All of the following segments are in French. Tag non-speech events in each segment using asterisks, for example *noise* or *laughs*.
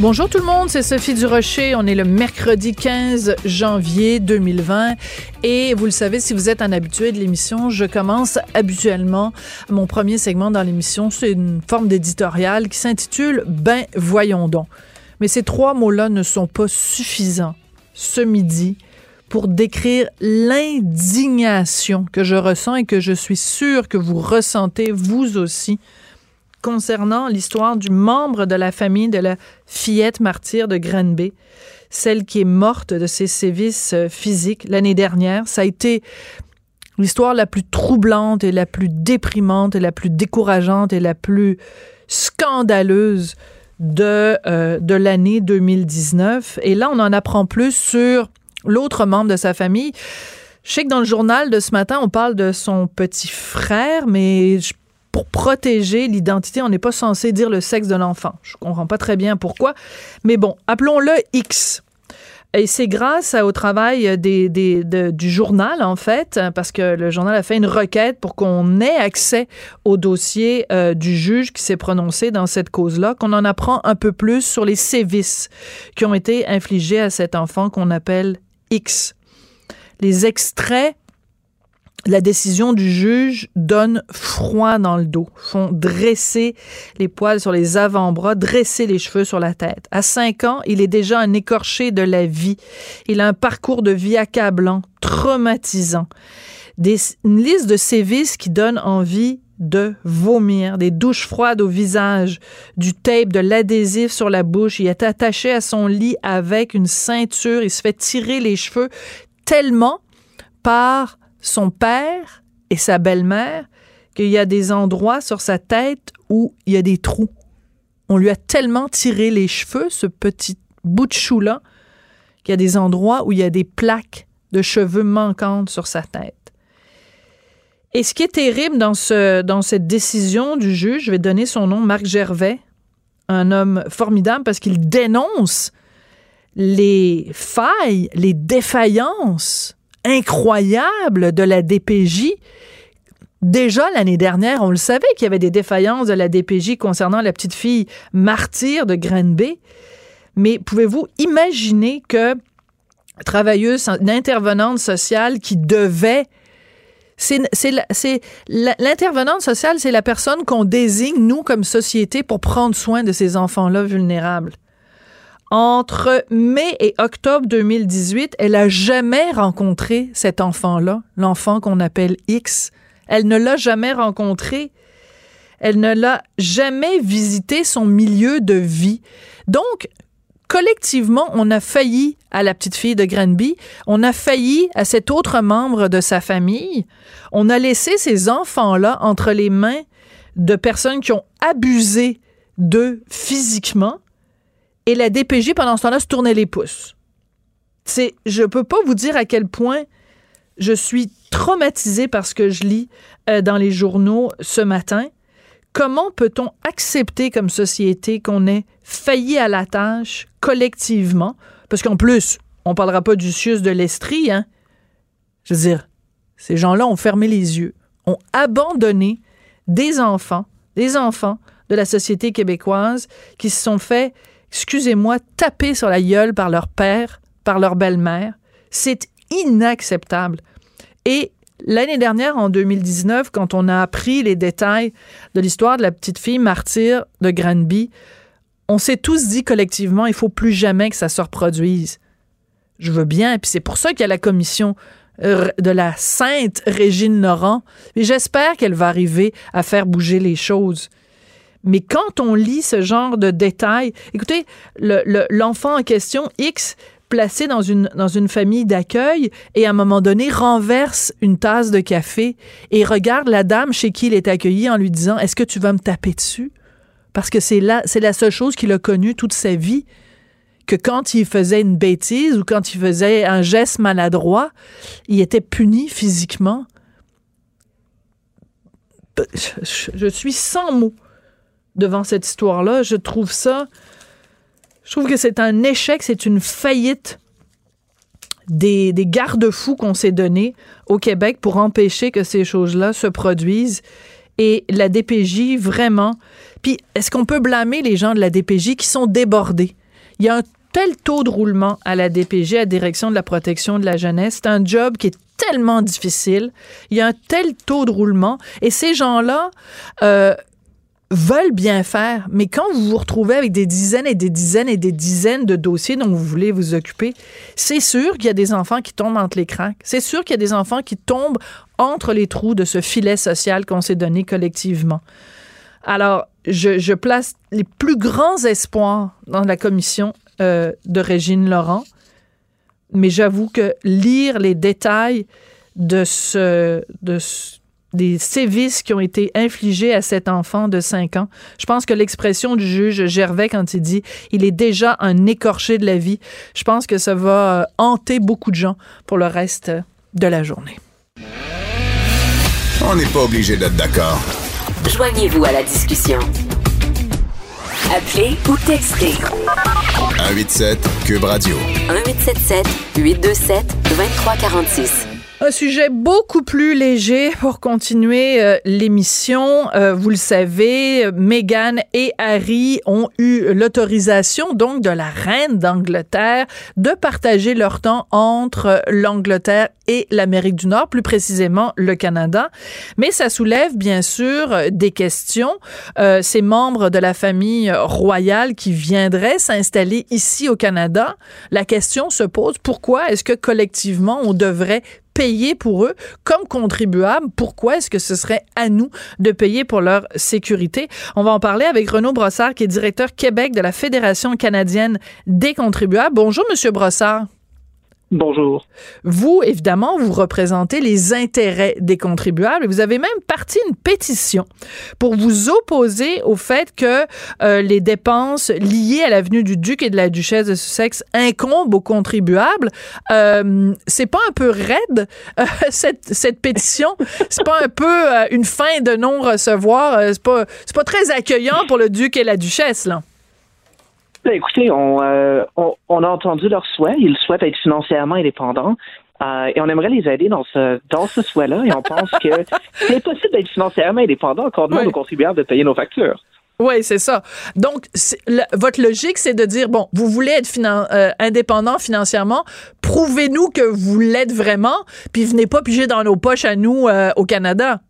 Bonjour tout le monde, c'est Sophie Durocher. On est le mercredi 15 janvier 2020 et vous le savez, si vous êtes un habitué de l'émission, je commence habituellement mon premier segment dans l'émission. C'est une forme d'éditorial qui s'intitule Ben voyons donc. Mais ces trois mots-là ne sont pas suffisants ce midi pour décrire l'indignation que je ressens et que je suis sûre que vous ressentez vous aussi concernant l'histoire du membre de la famille de la fillette martyre de Granby, celle qui est morte de ses sévices euh, physiques l'année dernière. Ça a été l'histoire la plus troublante et la plus déprimante et la plus décourageante et la plus scandaleuse de, euh, de l'année 2019. Et là, on en apprend plus sur l'autre membre de sa famille. Je sais que dans le journal de ce matin, on parle de son petit frère, mais je pour protéger l'identité, on n'est pas censé dire le sexe de l'enfant. Je comprends pas très bien pourquoi. Mais bon, appelons-le X. Et c'est grâce au travail du journal, en fait, parce que le journal a fait une requête pour qu'on ait accès au dossier euh, du juge qui s'est prononcé dans cette cause-là, qu'on en apprend un peu plus sur les sévices qui ont été infligés à cet enfant qu'on appelle X. Les extraits la décision du juge donne froid dans le dos, font dresser les poils sur les avant-bras, dresser les cheveux sur la tête. À cinq ans, il est déjà un écorché de la vie. Il a un parcours de vie accablant, traumatisant. Des, une liste de sévices qui donne envie de vomir, des douches froides au visage, du tape, de l'adhésif sur la bouche. Il est attaché à son lit avec une ceinture. Il se fait tirer les cheveux tellement par son père et sa belle-mère qu'il y a des endroits sur sa tête où il y a des trous. On lui a tellement tiré les cheveux, ce petit bout de chou-là, qu'il y a des endroits où il y a des plaques de cheveux manquantes sur sa tête. Et ce qui est terrible dans, ce, dans cette décision du juge, je vais donner son nom, Marc Gervais, un homme formidable parce qu'il dénonce les failles, les défaillances incroyable de la DPJ. Déjà l'année dernière, on le savait qu'il y avait des défaillances de la DPJ concernant la petite fille martyre de Granby. Mais pouvez-vous imaginer que travailleuse, une intervenante sociale qui devait c'est l'intervenante sociale, c'est la personne qu'on désigne nous comme société pour prendre soin de ces enfants-là vulnérables? Entre mai et octobre 2018, elle a jamais rencontré cet enfant-là, l'enfant qu'on appelle X. Elle ne l'a jamais rencontré. Elle ne l'a jamais visité son milieu de vie. Donc, collectivement, on a failli à la petite fille de Granby, on a failli à cet autre membre de sa famille, on a laissé ces enfants-là entre les mains de personnes qui ont abusé d'eux physiquement, et la DPJ, pendant ce temps-là, se tournait les pouces. C'est, je peux pas vous dire à quel point je suis traumatisée par ce que je lis euh, dans les journaux ce matin. Comment peut-on accepter comme société qu'on ait failli à la tâche collectivement? Parce qu'en plus, on parlera pas du Sius de l'Estrie, hein? Je veux dire, ces gens-là ont fermé les yeux, ont abandonné des enfants, des enfants de la société québécoise qui se sont fait excusez-moi, tapés sur la gueule par leur père, par leur belle-mère. C'est inacceptable. Et l'année dernière, en 2019, quand on a appris les détails de l'histoire de la petite fille martyre de Granby, on s'est tous dit collectivement, il faut plus jamais que ça se reproduise. je veux bien. Puis c'est pour ça qu'il y a la commission euh, de la sainte Régine Laurent. Et j'espère qu'elle va arriver à faire bouger les choses. Mais quand on lit ce genre de détails, écoutez, l'enfant en question, X, placé dans une, dans une famille d'accueil et à un moment donné renverse une tasse de café et regarde la dame chez qui il est accueilli en lui disant Est-ce que tu vas me taper dessus? Parce que c'est la, c'est la seule chose qu'il a connue toute sa vie. Que quand il faisait une bêtise ou quand il faisait un geste maladroit, il était puni physiquement. Je suis sans mots devant cette histoire-là. Je trouve ça. Je trouve que c'est un échec, c'est une faillite des, des garde-fous qu'on s'est donnés au Québec pour empêcher que ces choses-là se produisent. Et la DPJ, vraiment. Puis, est-ce qu'on peut blâmer les gens de la DPJ qui sont débordés? Il y a un tel taux de roulement à la DPJ, à la Direction de la protection de la jeunesse. C'est un job qui est tellement difficile. Il y a un tel taux de roulement. Et ces gens-là, euh, veulent bien faire, mais quand vous vous retrouvez avec des dizaines et des dizaines et des dizaines de dossiers dont vous voulez vous occuper, c'est sûr qu'il y a des enfants qui tombent entre les cracks. C'est sûr qu'il y a des enfants qui tombent entre les trous de ce filet social qu'on s'est donné collectivement. Alors, je, place les plus grands espoirs dans la commission euh, de Régine Laurent, mais j'avoue que lire les détails de ce, de ce des sévices qui ont été infligés à cet enfant de 5 ans. Je pense que l'expression du juge Gervais quand il dit il est déjà un écorché de la vie, je pense que ça va euh, hanter beaucoup de gens pour le reste de la journée. On n'est pas obligé d'être d'accord. Joignez-vous à la discussion. Appelez ou textez. 187 Cube Radio. 1877 827 2346. Un sujet beaucoup plus léger pour continuer euh, l'émission. Euh, vous le savez, Meghan et Harry ont eu l'autorisation donc de la reine d'Angleterre de partager leur temps entre l'Angleterre et l'Amérique du Nord, plus précisément le Canada. Mais ça soulève bien sûr des questions. Euh, ces membres de la famille royale qui viendraient s'installer ici au Canada, la question se pose pourquoi est-ce que collectivement on devrait payer pour eux comme contribuables. Pourquoi est-ce que ce serait à nous de payer pour leur sécurité? On va en parler avec Renaud Brossard, qui est directeur Québec de la Fédération canadienne des contribuables. Bonjour, Monsieur Brossard. Bonjour. Vous, évidemment, vous représentez les intérêts des contribuables vous avez même parti une pétition pour vous opposer au fait que euh, les dépenses liées à l'avenue du duc et de la duchesse de Sussex incombent aux contribuables. Euh, c'est pas un peu raide euh, *laughs* cette, cette pétition? C'est pas un peu une fin de non recevoir C'est pas c'est pas très accueillant pour le duc et la duchesse là. Ben, écoutez, euh, on, on, a entendu leurs souhaits. Ils souhaitent être financièrement indépendants. Euh, et on aimerait les aider dans ce, dans ce souhait-là. Et on pense que *laughs* c'est possible d'être financièrement indépendant, encore demande aux contribuables de payer nos factures. Oui, c'est ça. Donc, votre logique, c'est de dire, bon, vous voulez être euh, indépendant financièrement, prouvez-nous que vous l'êtes vraiment, puis venez pas piger dans nos poches à nous au Canada.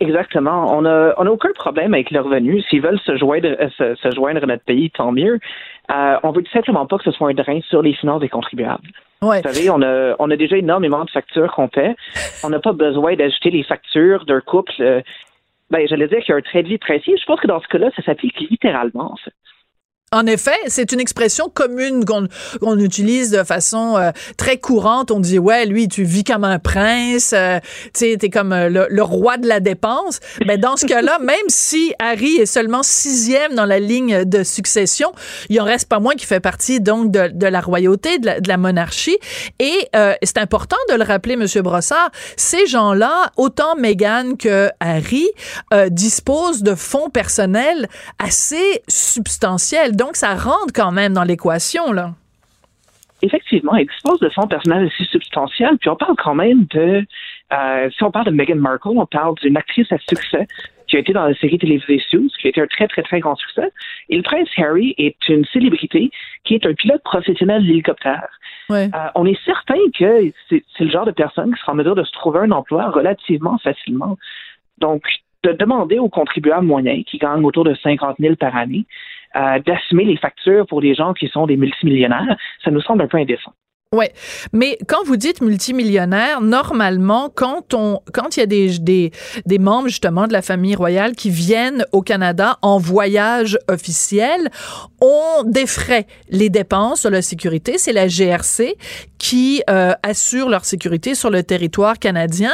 Exactement. On a on a aucun problème avec leurs revenus. S'ils veulent se joindre euh, se, joindre à notre pays, tant mieux. Euh, on veut tout simplement pas que ce soit un drain sur les finances des contribuables. Ouais. Vous savez, on a on a déjà énormément de factures qu'on fait. On n'a pas besoin d'ajouter les factures d'un couple. Euh, ben, j'allais dire qu'il y a un trait de vie précis. Je pense que dans ce cas-là, ça s'applique littéralement, en fait. En effet, c'est une expression commune qu'on utilise de façon euh, très courante. On dit ouais, lui, tu vis comme un prince, euh, tu t'es comme euh, le, roi de la dépense. Mais dans ce cas-là, *laughs* même si Harry est seulement sixième dans la ligne de succession, il en reste pas moins qui fait partie donc de, de la royauté, de la, de la monarchie. Et c'est important de le rappeler, Monsieur Brossard. Ces gens-là, autant Meghan que Harry, disposent de fonds personnels assez substantiels donc, ça rentre quand même dans l'équation, là. Effectivement, il dispose de fonds personnels assez substantiels, puis on parle quand même de, euh, si on parle de Meghan Markle, on parle d'une actrice à succès qui a été dans la série télévisée Suits, qui a été un très, très, très grand succès. Et le prince Harry est une célébrité qui est un pilote professionnel d'hélicoptère. Euh, on est certain que c'est le genre de personne qui sera en mesure de se trouver un emploi relativement facilement. Donc, de demander aux contribuables moyens qui gagnent autour de 50 000 par année euh, d'assumer les factures pour des gens qui sont des multimillionnaires, ça nous semble un peu indécent. Ouais, mais quand vous dites multimillionnaire, normalement, quand on, quand il y a des, des, des membres justement de la famille royale qui viennent au Canada en voyage officiel, on défraie les dépenses de la sécurité. C'est la GRC qui euh, assure leur sécurité sur le territoire canadien.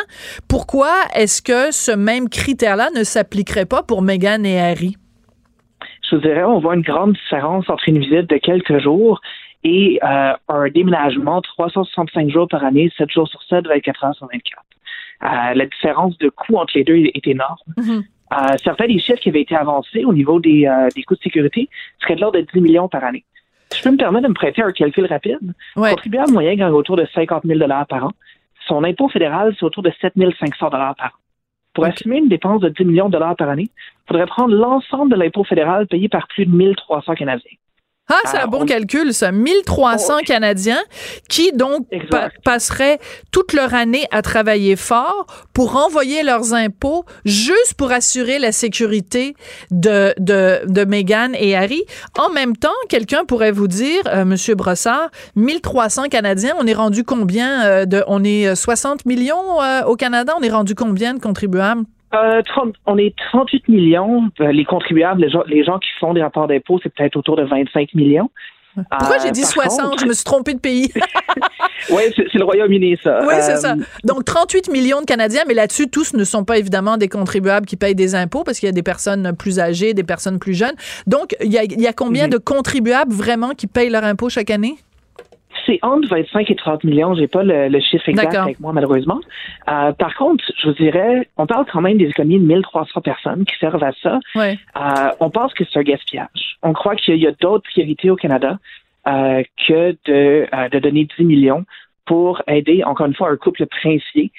Pourquoi est-ce que ce même critère-là ne s'appliquerait pas pour Meghan et Harry? Je vous dirais, on voit une grande différence entre une visite de quelques jours et euh, un déménagement 365 jours par année, 7 jours sur 7, 24 heures sur 24. Euh, la différence de coût entre les deux est énorme. Mhm. Euh, certains des chiffres qui avaient été avancés au niveau des, euh, des coûts de sécurité seraient de l'ordre de 10 millions par année. Je peux me permettre de me prêter un calcul rapide. Ouais. Le contribuable moyen gagne autour de 50 000 par an. Son impôt fédéral, c'est autour de 7 500 par an. Pour assumer une dépense de 10 millions de dollars par année, il faudrait prendre l'ensemble de l'impôt fédéral payé par plus de 1300 Canadiens. Ah, c'est un Alors, bon on- calcul, ça. 1300 Canadiens qui, donc, pa- passeraient toute leur année à travailler fort pour envoyer leurs impôts juste pour assurer la sécurité de, de, de Meghan et Harry. En même temps, quelqu'un pourrait vous dire, euh, Monsieur Brossard, 1300 Canadiens, on est rendu combien euh, de, on est euh, 60 millions euh, au Canada, on est rendu combien de contribuables? Euh, 30 on est 38 millions. Euh, les contribuables, les gens, les gens qui font des rapports d'impôts, c'est peut-être autour de 25 millions. Pourquoi Euh, j'ai dit par 60? contre- Je me suis trompée de pays. *laughs* Oui, c'est le Royaume-Uni, ça. Oui, c'est Euh, ça. Donc, 38 millions de Canadiens, mais là-dessus, tous ne sont pas évidemment des contribuables qui payent des impôts parce qu'il y a des personnes plus âgées, des personnes plus jeunes. Donc, il y a, il y a combien Mhm. de contribuables vraiment qui payent leur impôt chaque année? C'est entre 25 et 30 millions. J'ai pas le, le chiffre exact avec moi, malheureusement. Euh, par contre, je vous dirais, on parle quand même des économies de 1300 personnes qui servent à ça. Euh, on pense que c'est un gaspillage. On croit qu'il y a d'autres priorités au Canada euh, que de, euh, de donner 10 millions pour aider, encore une fois, un couple princier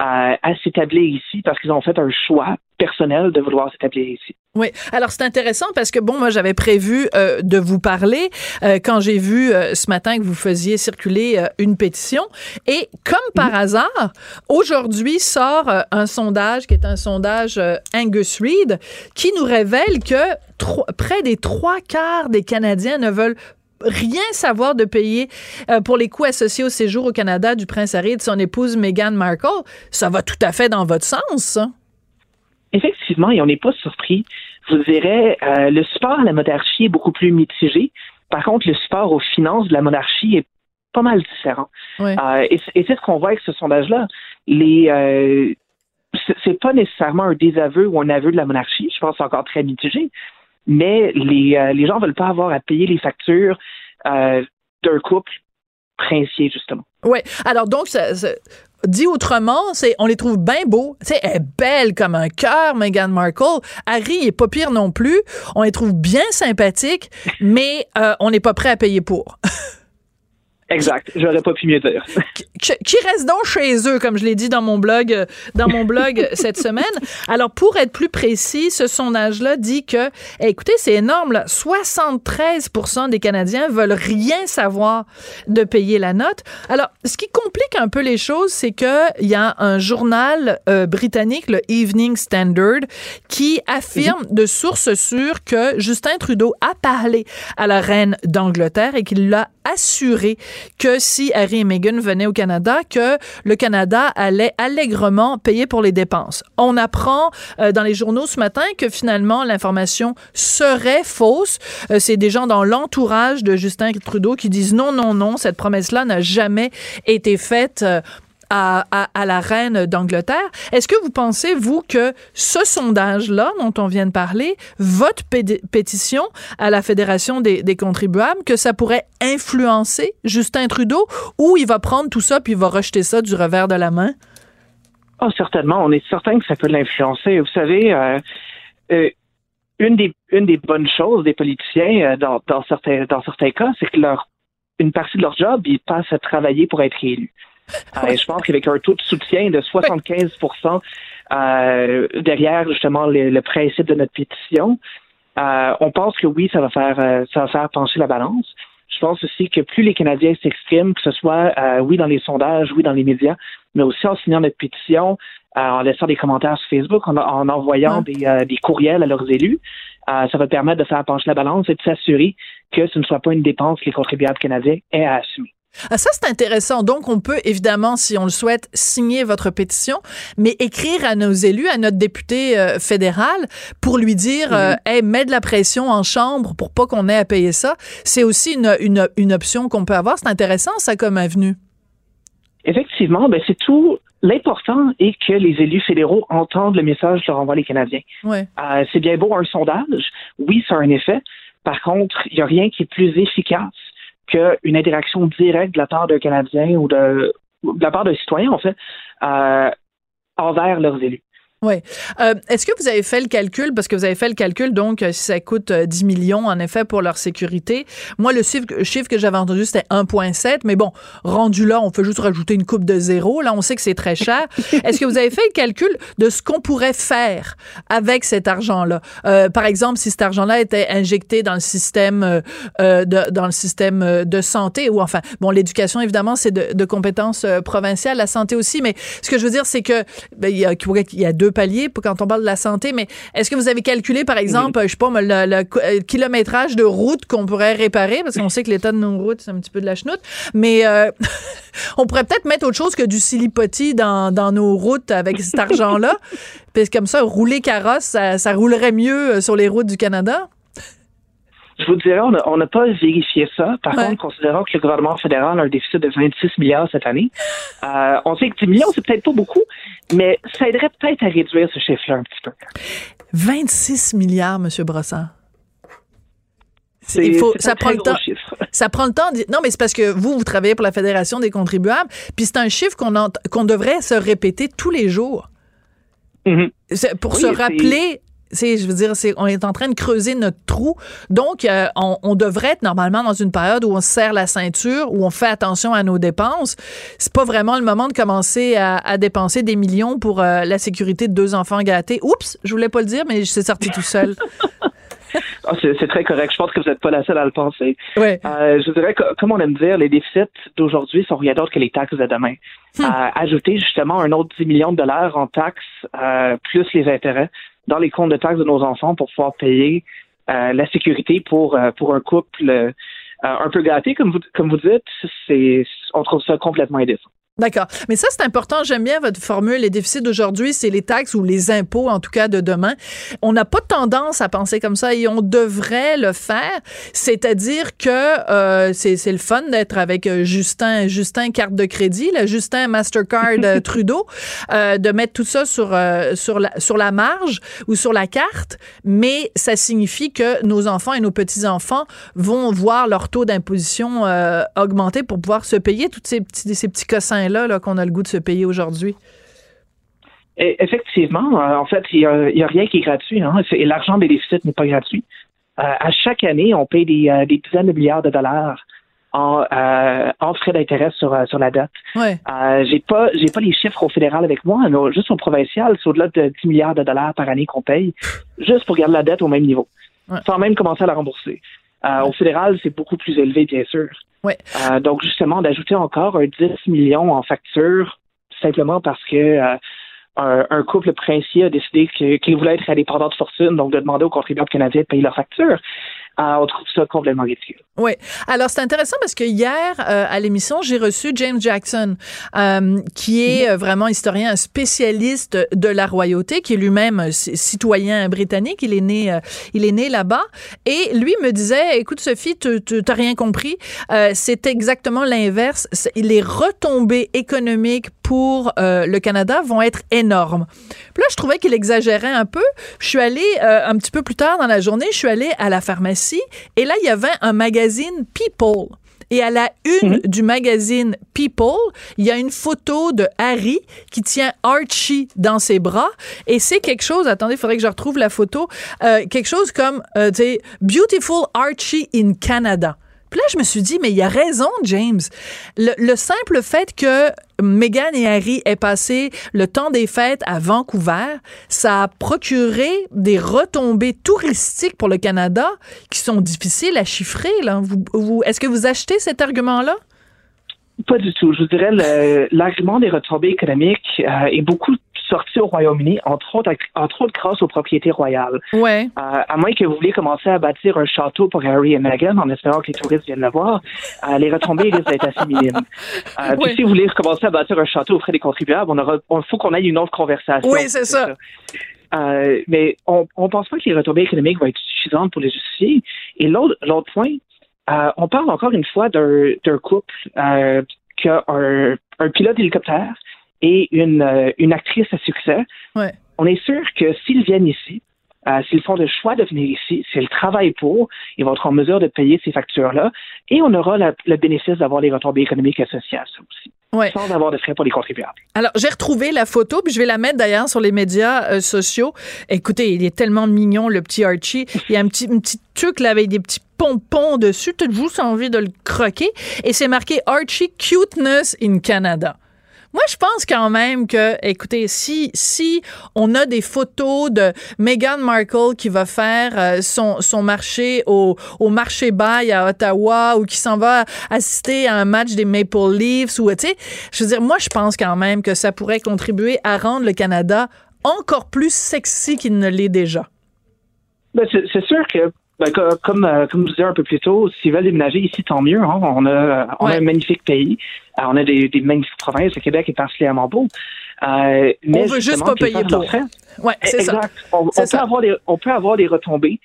euh, à s'établir ici parce qu'ils ont fait un choix personnel de vouloir s'établir ici. Oui. Alors, c'est intéressant parce que, bon, moi, j'avais prévu euh, de vous parler euh, quand j'ai vu euh, ce matin que vous faisiez circuler une pétition. Et comme par hasard, aujourd'hui sort un sondage qui est un sondage Angus Reid qui nous révèle que près des trois quarts des Canadiens ne veulent rien savoir de payer pour les coûts associés au séjour au Canada du prince Harry et de son épouse Meghan Markle. Ça va tout à fait dans votre sens, ça. Effectivement, et on n'est pas surpris. Je vous dirais, euh, le support à la monarchie est beaucoup plus mitigé. Par contre, le support aux finances de la monarchie est pas mal différent. Ouais. Euh, et c'est ce qu'on voit avec ce sondage-là. Les, euh, c'est- pas nécessairement un désaveu ou un aveu de la monarchie. Je pense que c'est encore très mitigé. Mais les, les gens veulent pas avoir à payer les factures d'un couple princier, justement. Oui. Alors, donc, ça, ça- dit autrement, c'est on les trouve bien beaux. Tu sais, elle est belle comme un cœur, Meghan Markle. Harry est pas pire non plus. On les trouve bien sympathiques, mais euh, on n'est pas prêt à payer pour. *laughs* Exact. J'aurais pas pu mieux dire. qui qui restent donc chez eux, comme je l'ai dit dans mon blog, euh, dans mon blog cette semaine? Alors, pour être plus précis, ce sondage-là dit que, eh, écoutez, c'est énorme, là, 73 des Canadiens veulent rien savoir de payer la note. Alors, ce qui complique un peu les choses, c'est que il y a un journal euh, britannique, le Evening Standard, qui affirme de source sûre que Justin Trudeau a parlé à la reine d'Angleterre et qu'il l'a assuré que si Harry et Meghan venaient au Canada, que le Canada allait allègrement payer pour les dépenses. On apprend euh, dans les journaux ce matin que finalement l'information serait fausse. Euh, c'est des gens dans l'entourage de Justin Trudeau qui disent non, non, non, cette promesse-là n'a jamais été faite. euh, à, la reine d'Angleterre. Est-ce que vous pensez, vous, que ce sondage-là dont on vient de parler, votre pétition à la Fédération des, contribuables, que ça pourrait influencer Justin Trudeau ou il va prendre tout ça puis il va rejeter ça du revers de la main? Oh, certainement. On est certain que ça peut l'influencer. Vous savez, euh, euh, une des bonnes choses des politiciens euh, dans, dans certains dans certains cas, c'est que leur une partie de leur job, ils passent à travailler pour être élus. Et je pense qu'avec un taux de soutien de 75% euh, derrière justement le, le principe de notre pétition, euh, on pense que oui, ça va faire euh, ça va faire pencher la balance. Je pense aussi que plus les Canadiens s'expriment, que ce soit euh, oui dans les sondages, oui dans les médias, mais aussi en signant notre pétition, euh, en laissant des commentaires sur Facebook, en, en envoyant Ouais. des, euh, des courriels à leurs élus, euh, ça va permettre de faire pencher la balance et de s'assurer que ce ne soit pas une dépense que les contribuables canadiens aient à assumer. Ah, ça, c'est intéressant. Donc, on peut évidemment, si on le souhaite, signer votre pétition, mais écrire à nos élus, à notre député euh, fédéral, pour lui dire, euh, Mhm. hey, mets de la pression en chambre pour pas qu'on ait à payer ça. C'est aussi une, une, une option qu'on peut avoir. C'est intéressant, ça, comme avenue. Effectivement, ben c'est tout. L'important est que les élus fédéraux entendent le message que leur envoient les Canadiens. Ouais. Euh, c'est bien beau un sondage, oui, ça a un effet. Par contre, il n'y a rien qui est plus efficace qu'une interaction directe de la part d'un Canadien ou de, de la part d'un citoyen, en fait, euh, envers leurs élus. Oui. Euh, Est-ce que vous avez fait le calcul, parce que vous avez fait le calcul, donc, euh, si ça coûte euh, 10 millions, en effet, pour leur sécurité. Moi, le chiffre, que j'avais entendu, c'était 1,7, mais bon, rendu là, on fait juste rajouter une coupe de zéro. Là, on sait que c'est très cher. *laughs* Est-ce que vous avez fait le calcul de ce qu'on pourrait faire avec cet argent-là? Euh, par exemple, si cet argent-là était injecté dans le système, euh, euh, de, dans le système euh, de santé, ou enfin, bon, l'éducation, évidemment, c'est de, de compétences euh, provinciales, la santé aussi, mais ce que je veux dire, c'est que, ben, a, y a deux paliers pour quand on parle de la santé, mais est-ce que vous avez calculé, par exemple, je sais pas, le, euh, kilométrage de route qu'on pourrait réparer, parce qu'on sait que l'état de nos routes, c'est un petit peu de la chenoute, mais euh, *laughs* on pourrait peut-être mettre autre chose que du silipoti dans, dans nos routes avec cet *laughs* argent-là, parce que comme ça, rouler carrosse, ça, ça roulerait mieux euh, sur les routes du Canada. Je vous dirais, on n'a pas vérifié ça. Par Ouais. contre, considérant que le gouvernement fédéral a un déficit de 26 milliards cette année, euh, on sait que 10 millions, c'est peut-être pas beaucoup, mais ça aiderait peut-être à réduire ce chiffre-là un petit peu. 26 milliards, Monsieur Brossard. C'est Il faut, ça un prend le temps. *laughs* Ça prend le temps. Non, mais c'est parce que vous, vous travaillez pour la Fédération des contribuables, puis c'est un chiffre qu'on devrait se répéter tous les jours. Mhm. C'est pour Oui, se rappeler. C'est, je veux dire, c'est, on est en train de creuser notre trou. Donc, euh, on, on devrait être normalement dans une période où on se serre la ceinture, où on fait attention à nos dépenses. C'est pas vraiment le moment de commencer à, à dépenser des millions pour euh, la sécurité de deux enfants gâtés. Oups, je voulais pas le dire, mais c'est sorti tout seul. *laughs* *laughs* Ah, c'est c'est très correct. Je pense que vous n'êtes pas la seule à le penser. Ouais. Euh, je dirais, que, comme on aime dire, les déficits d'aujourd'hui sont rien d'autre que les taxes de demain. Hmm. Euh, ajouter justement un autre 10 millions de dollars en taxes, euh, plus les intérêts, dans les comptes de taxes de nos enfants pour pouvoir payer euh, la sécurité pour, euh, pour un couple euh, un peu gâté, comme vous, comme vous dites, c'est, on trouve ça complètement indécent. D'accord. Mais ça, c'est important. J'aime bien votre formule. Les déficits d'aujourd'hui, c'est les taxes ou les impôts, en tout cas, de demain. On n'a pas tendance à penser comme ça et on devrait le faire. C'est-à-dire que euh, c'est c'est le fun d'être avec euh, Justin, Justin carte de crédit, là, Justin Mastercard euh, *laughs* Trudeau, euh, de mettre tout ça sur, euh, sur, la, sur la marge ou sur la carte. Mais ça signifie que nos enfants et nos petits-enfants vont voir leur taux d'imposition euh, augmenter pour pouvoir se payer tous ces petits, ces petits cossins-là là, qu'on a le goût de se payer aujourd'hui? Et effectivement, euh, en fait, il n'y a, rien qui est gratuit. Hein, l'argent des déficits n'est pas gratuit. Euh, à chaque année, on paye des, euh, des dizaines de milliards de dollars en, euh, en frais d'intérêt sur, sur la dette. Ouais. Euh, j'ai pas j'ai pas les chiffres au fédéral avec moi, mais juste au provincial, c'est au-delà de 10 milliards de dollars par année qu'on paye, juste pour garder la dette au même niveau, Ouais. sans même commencer à la rembourser. Euh, Au fédéral, c'est beaucoup plus élevé, bien sûr. Ouais. Euh, donc, justement, d'ajouter encore un 10 millions en facture, simplement parce que euh, un, un couple princier a décidé qu'il voulait être indépendant de fortune, donc de demander aux contribuables canadiens de payer leur facture, euh, on trouve ça complètement ridicule. Oui. Alors, c'est intéressant parce que hier, euh, à l'émission, j'ai reçu James Jackson, euh, qui est euh, vraiment historien, un spécialiste de la royauté, qui est lui-même euh, citoyen britannique. Il est né, euh, il est né là-bas. Et lui me disait, écoute, Sophie, tu t'as rien compris. C'est exactement l'inverse. Les retombées économiques pour euh, le Canada vont être énormes. Puis là, je trouvais qu'il exagérait un peu. Je suis allée, euh, un petit peu plus tard dans la journée, je suis allée à la pharmacie et là, il y avait un magazine People. Et à la une du magazine People, il y a une photo de Harry qui tient Archie dans ses bras. Et c'est quelque chose, attendez, il faudrait que je retrouve la photo, euh, quelque chose comme, euh, tu sais, Beautiful Archie in Canada. Puis là, je me suis dit, mais il a raison, James. Le, le simple fait que Meghan et Harry aient passé le temps des fêtes à Vancouver, ça a procuré des retombées touristiques pour le Canada qui sont difficiles à chiffrer. Est-ce que vous achetez cet argument-là? Pas du tout. Je vous dirais l'argument des retombées économiques euh, est beaucoup sortie au Royaume-Uni, entre autres, entre autres grâce aux propriétés royales. Ouais. Euh, à moins que vous vouliez commencer à bâtir un château pour Harry et Meghan en espérant que les touristes viennent le voir, euh, les retombées risquent d'être assez minimes. Euh, puis si vous voulez recommencer à bâtir un château auprès des contribuables, on aura, on, faut qu'on aille une autre conversation. Oui, c'est ça. Euh, mais on ne pense pas que les retombées économiques vont être suffisantes pour les justifier. Et l'autre point, euh, on parle encore une fois d'un d'un couple euh, qui a un, un pilote d'hélicoptère et une, euh, une actrice à succès. Ouais. On est sûr que s'ils viennent ici, euh, s'ils font le choix de venir ici, s'ils travaillent pour, ils vont être en mesure de payer ces factures-là et on aura la- le bénéfice d'avoir les retombées économiques associées à ça aussi, Ouais. sans avoir de frais pour les contribuables. Alors, j'ai retrouvé la photo, puis je vais la mettre d'ailleurs sur les médias euh, sociaux. Écoutez, il est tellement mignon, le petit Archie. Il y a un petit, un petit truc là avec des petits pompons dessus. T'as juste envie de le croquer. Et c'est marqué Archie Cuteness in Canada. Moi, je pense quand même que, écoutez, si si on a des photos de Meghan Markle qui va faire euh, son, son marché au, au marché bail à Ottawa ou qui s'en va assister à un match des Maple Leafs ou tu sais, je veux dire, moi, je pense quand même que ça pourrait contribuer à rendre le Canada encore plus sexy qu'il ne l'est déjà. Ben, c'est c'est sûr que, ben, co- comme, euh, comme je disais un peu plus tôt, s'ils veulent déménager ici, tant mieux. hein. On, a, on Ouais. a un magnifique pays. Euh, on a des, des magnifiques provinces. Le Québec est particulièrement beau. Euh, mais On veut juste pas payer pour. Ouais, c'est ça. On, peut ça. avoir des, on peut avoir des retombées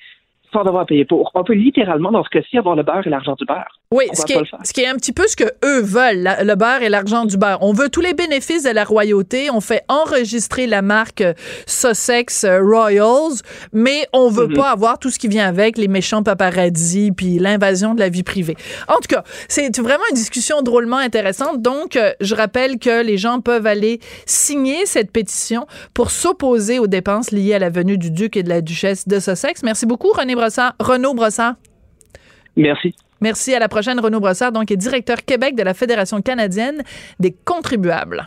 sans devoir payer pour. On peut littéralement, dans ce cas-ci, avoir le beurre et l'argent du beurre. Oui, ce qui, est, le faire? ce qui est un petit peu ce que eux veulent, la- le beurre et l'argent du beurre. On veut tous les bénéfices de la royauté. On fait enregistrer la marque euh, Sussex euh, Royals, mais on veut Mhm. pas avoir tout ce qui vient avec, les méchants paparazzi puis l'invasion de la vie privée. En tout cas, c'est vraiment une discussion drôlement intéressante. Donc, euh, je rappelle que les gens peuvent aller signer cette pétition pour s'opposer aux dépenses liées à la venue du duc et de la duchesse de Sussex. Merci beaucoup, René Brossard. Renaud Brossard. Merci. Merci à la prochaine. Renaud Brossard, donc, est directeur Québec de la Fédération canadienne des contribuables.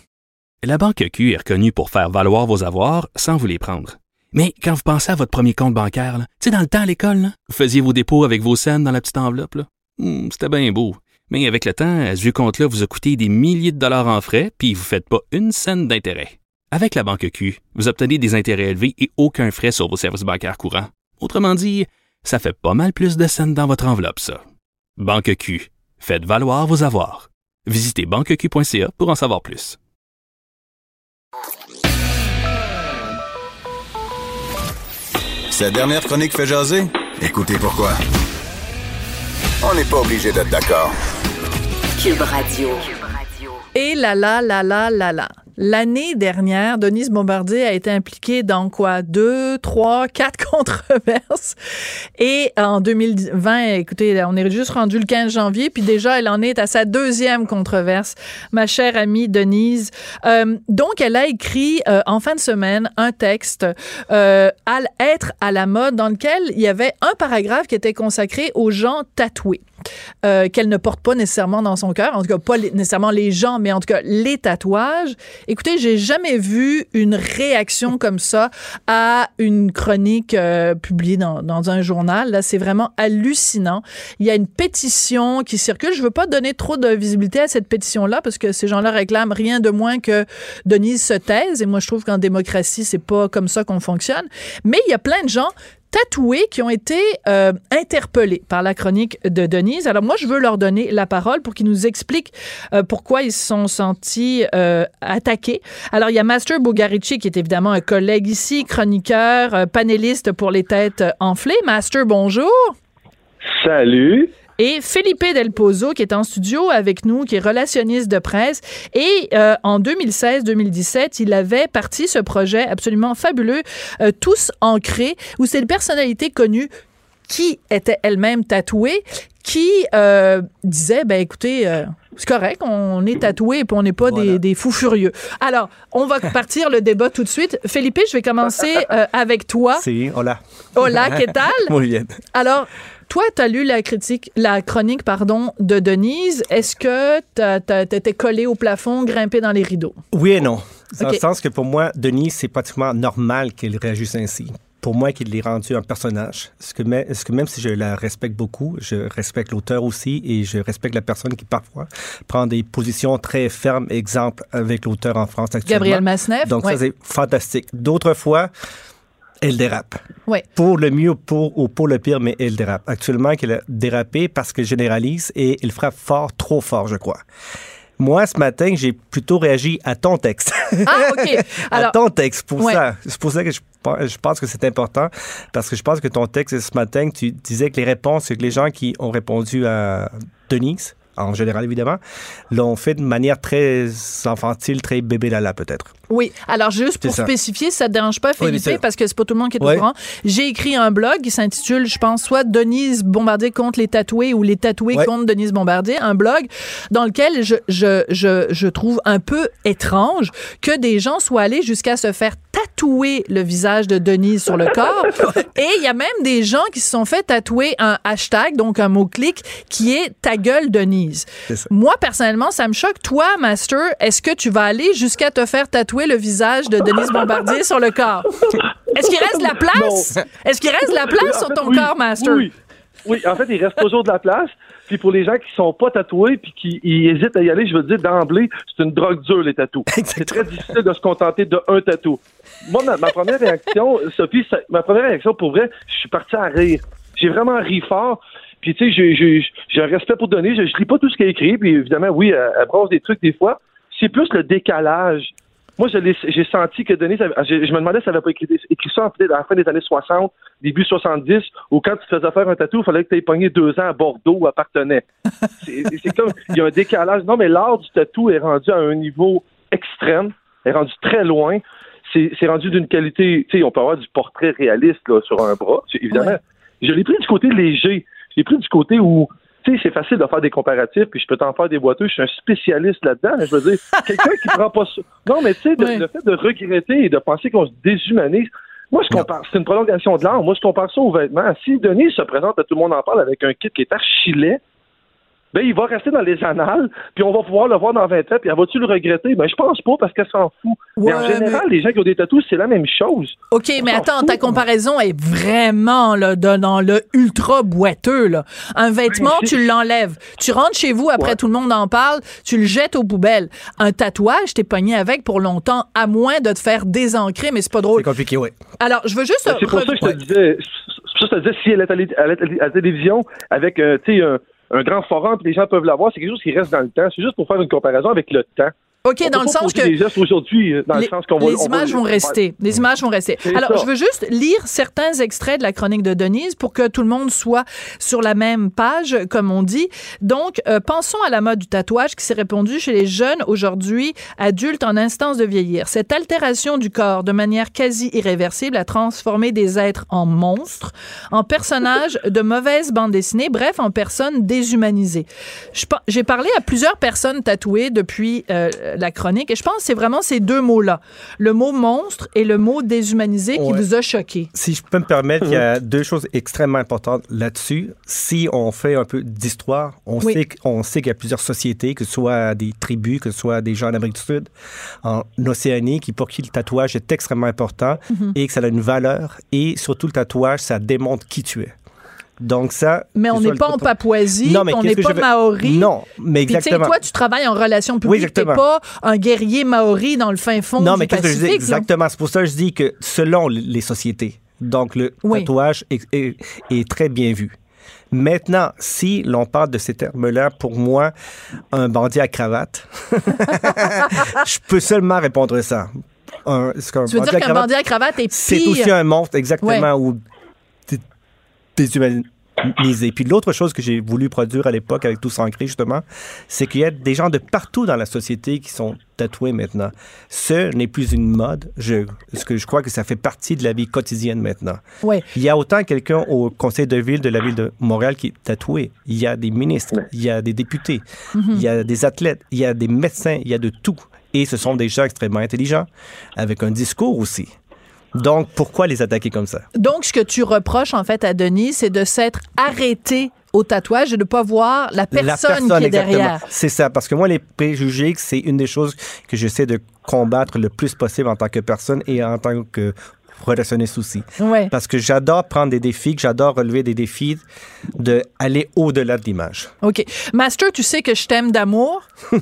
La Banque Q est reconnue pour faire valoir vos avoirs sans vous les prendre. Mais quand vous pensez à votre premier compte bancaire, tu sais, dans le temps à l'école, vous faisiez vos dépôts avec vos scènes dans la petite enveloppe. Hmm, C'était bien beau. Mais avec le temps, ce vieux compte-là vous a coûté des milliers de dollars en frais, puis vous ne faites pas une scène d'intérêt. Avec la Banque Q, vous obtenez des intérêts élevés et aucun frais sur vos services bancaires courants. Autrement dit, ça fait pas mal plus de scènes dans votre enveloppe, ça. Banque Q. Faites valoir vos avoirs. Visitez banqueq.ca pour en savoir plus. Cette dernière chronique fait jaser? Écoutez pourquoi. On n'est pas obligé d'être d'accord. Cube Radio. Et là, là, là, là, là, là. L'année dernière, Denise Bombardier a été impliquée dans quoi? Deux, trois, quatre *laughs* controverses. Et en 2020, écoutez, on est juste rendu le 15 janvier, puis déjà, elle en est à sa deuxième controverse, ma chère amie Denise. Euh, donc, elle a écrit euh, en fin de semaine un texte, euh, à être à la mode, dans lequel il y avait un paragraphe qui était consacré aux gens tatoués. Euh, qu'elle ne porte pas nécessairement dans son cœur, en tout cas pas les- nécessairement les gens, mais en tout cas les tatouages. Écoutez, j'ai jamais vu une réaction *laughs* comme ça à une chronique euh, publiée dans, dans un journal. Là, c'est vraiment hallucinant. Il y a une pétition qui circule. Je veux pas donner trop de visibilité à cette pétition-là parce que ces gens-là réclament rien de moins que Denise se taise. Et moi, je trouve qu'en démocratie, c'est pas comme ça qu'on fonctionne. Mais il y a plein de gens tatoués qui ont été euh, interpellés par la chronique de Denise. Alors moi, je veux leur donner la parole pour qu'ils nous expliquent euh, pourquoi ils se sont sentis euh, attaqués. Alors il y a Master Bugarici qui est évidemment un collègue ici, chroniqueur, euh, panéliste pour les têtes enflées. Master, bonjour. Salut. Et Felipe Del Pozo, qui est en studio avec nous, qui est relationniste de presse. Et euh, en 2016-2017, il avait parti ce projet absolument fabuleux, euh, Tous ancrés, où c'est une personnalité connue qui était elle-même tatouée, qui euh, disait, ben écoutez, euh, c'est correct, on est tatoué et puis on n'est pas des, des fous furieux. Alors, on va *laughs* partir le débat tout de suite. Felipe, je vais commencer euh, avec toi. *laughs* Sí, hola. Hola, ¿qué tal? *laughs* Muy bien. Alors, toi, tu as lu la critique, la chronique, pardon, de Denise. Est-ce que tu étais collé au plafond, grimpé dans les rideaux? Oui et non. Dans Ok. le sens que pour moi, Denise, c'est pratiquement normal qu'elle réagisse ainsi. pour moi qu'il est rendu un personnage. Ce que, même, ce que même si je la respecte beaucoup, je respecte l'auteur aussi et je respecte la personne qui parfois prend des positions très fermes, exemple avec l'auteur en France actuellement. Gabriel Masneff. Donc ouais. ça, c'est fantastique. D'autres fois, elle dérape. Ouais. Pour le mieux pour, ou pour le pire, mais elle dérape. Actuellement, qu'elle a dérapé parce qu'elle généralise et il frappe fort, trop fort, je crois. Moi, ce matin, j'ai plutôt réagi à ton texte. Ah, OK. *laughs* à ton texte, pour Ouais. ça. C'est pour ça que je, je pense que c'est important, parce que je pense que ton texte ce matin, tu disais que les réponses, c'est que les gens qui ont répondu à Denise, en général évidemment, l'ont fait de manière très infantile, très bébé lala peut-être. Oui. Alors, juste pour ça. spécifier, ça te dérange pas, Oui, sûr. parce que c'est pas tout le monde qui est au courant. J'ai écrit un blog qui s'intitule, je pense, soit Denise Bombardier contre les tatoués ou les tatoués contre Denise Bombardier. Un blog dans lequel je, je, je, je trouve un peu étrange que des gens soient allés jusqu'à se faire tatouer le visage de Denise sur le corps. *laughs* Et il y a même des gens qui se sont fait tatouer un hashtag, donc un mot-clic, qui est ta gueule Denise. Moi, personnellement, ça me choque. Toi, Master, est-ce que tu vas aller jusqu'à te faire tatouer le visage de Denise Bombardier sur le corps? Est-ce qu'il reste de la place? Est-ce qu'il reste de la place sur ton oui, corps, Master? Oui. Oui, en fait, il reste toujours de la place. Puis pour les gens qui sont pas tatoués puis qui hésitent à y aller, je veux dire d'emblée, c'est une drogue dure les tatous. C'est très difficile de se contenter de un tatou. Moi, ma, ma première réaction, Sophie, ça- ma première réaction pour vrai, je suis parti à rire. J'ai vraiment ri fort. Puis tu sais, j'ai- un respect pour donner. Je, je lis pas tout ce qu'elle écrit. Puis évidemment, oui, elle, elle brosse des trucs des fois. C'est plus le décalage. Moi, j'ai senti que Denis, je, je me demandais si elle avait pas écrit, écrit ça en fait, à la fin des années 60, début 70, ou quand tu te faisais faire un tatou, il fallait que tu aies pogné deux ans à Bordeaux ou à Partenay. C'est comme, il y a un décalage. Non, mais l'art du tatou est rendu à un niveau extrême, est rendu très loin. C'est rendu d'une qualité, tu sais, on peut avoir du portrait réaliste là, sur un bras, évidemment. Ouais. Je l'ai pris du côté léger. Je l'ai pris du côté où tu sais, c'est facile de faire des comparatifs, puis je peux t'en faire des boiteux. Je suis un spécialiste là-dedans. mais Je veux dire, *laughs* quelqu'un qui prend pas ça. Non, mais tu sais, le fait de regretter et de penser qu'on se déshumanise, moi, je compare. C'est une prolongation de l'art. Moi, je compare ça aux vêtements. Si Denis se présente à tout le monde en parle avec un kit qui est archi-laid, ben, il va rester dans les annales, puis on va pouvoir le voir dans 20 ans, puis elle va-tu le regretter? Ben, je pense pas, parce qu'elle s'en fout. mais en général, les gens qui ont des tatous, c'est la même chose. OK, mais attends, fout, ta hein. comparaison est vraiment là, dans le ultra boiteux. Là. Un vêtement, Oui, tu l'enlèves. Tu rentres chez vous, après Ouais. tout le monde en parle, tu le jettes aux poubelles. Un tatouage, t'es pogné avec pour longtemps, à moins de te faire désancrer, mais c'est pas drôle. C'est compliqué, oui. Alors, je veux juste... Ben, C'est pour ça que je te disais, ça si elle est la, à la télévision avec, euh, tu sais, un, un grand forum, puis les gens peuvent la voir, c'est quelque chose qui reste dans le temps. C'est juste pour faire une comparaison avec le temps. OK, On dans peut le pas sens que... gestes aujourd'hui, euh, dans les, le sens qu'on va... les on va- images vont rester. Les images vont rester. Alors, ça. je veux juste lire certains extraits de la chronique de Denise pour que tout le monde soit sur la même page, comme on dit. Donc, euh, pensons à la mode du tatouage qui s'est répandue chez les jeunes aujourd'hui, adultes en instance de vieillir. Cette altération du corps de manière quasi irréversible a transformé des êtres en monstres, en personnages de mauvaises bandes dessinées, bref, en personnes déshumanisées. J'ai parlé à plusieurs personnes tatouées depuis euh, la chronique et je pense que c'est vraiment ces deux mots-là. Le mot monstre et le mot déshumanisé qui vous a choqué. Si je peux me permettre, il y a deux choses extrêmement importantes là-dessus. Si on fait un peu d'histoire, on, Oui. sait, qu'on sait qu'il y a plusieurs sociétés, que ce soit des tribus, que ce soit des gens en Amérique du Sud, en Océanie, qui, pour qui le tatouage est extrêmement important Mhm. et que ça a une valeur. Et surtout, le tatouage, ça démontre qui tu es. Donc ça... Mais on n'est pas en Papouasie, Non, mais on n'est pas veux- maori. Non, mais Puis, exactement. toi, tu travailles en relations publiques. T'es exactement. pas un guerrier maori dans le fin fond Non, du mais qu'est-ce que je dis? Pacifique. exactement? C'est pour ça que je dis que selon les sociétés, donc le Oui. tatouage est, est- est très bien vu. Maintenant, si l'on parle de ces termes-là, pour moi, un bandit à cravate, *laughs* je peux seulement répondre ça. Un, Tu veux dire qu'un bandit à cravate est c'est pire? aussi un monstre, exactement, ou déshumanisé. Puis l'autre chose que j'ai voulu produire à l'époque avec Tout Sancré, justement, c'est qu'il y a des gens de partout dans la société qui sont tatoués maintenant. Ce n'est plus une mode. Je, parce que je crois que ça fait partie de la vie quotidienne maintenant. Ouais. Il y a autant quelqu'un au conseil de ville de la ville de Montréal qui est tatoué. Il y a des ministres, il y a des députés, il y a des athlètes, il y a des médecins, il y a de tout. Et ce sont des gens extrêmement intelligents, avec un discours aussi. Donc, pourquoi les attaquer comme ça? Donc, ce que tu reproches, en fait, à Denis, c'est de s'être arrêté au tatouage et de ne pas voir la personne, qui est exactement. derrière. C'est ça, parce que moi, les préjugés, c'est une des choses que j'essaie de combattre le plus possible en tant que personne et en tant que relationniste aussi. Ouais. Parce que j'adore prendre des défis, que j'adore relever des défis, de aller au-delà de l'image. OK. Master, tu sais que je t'aime d'amour? *laughs*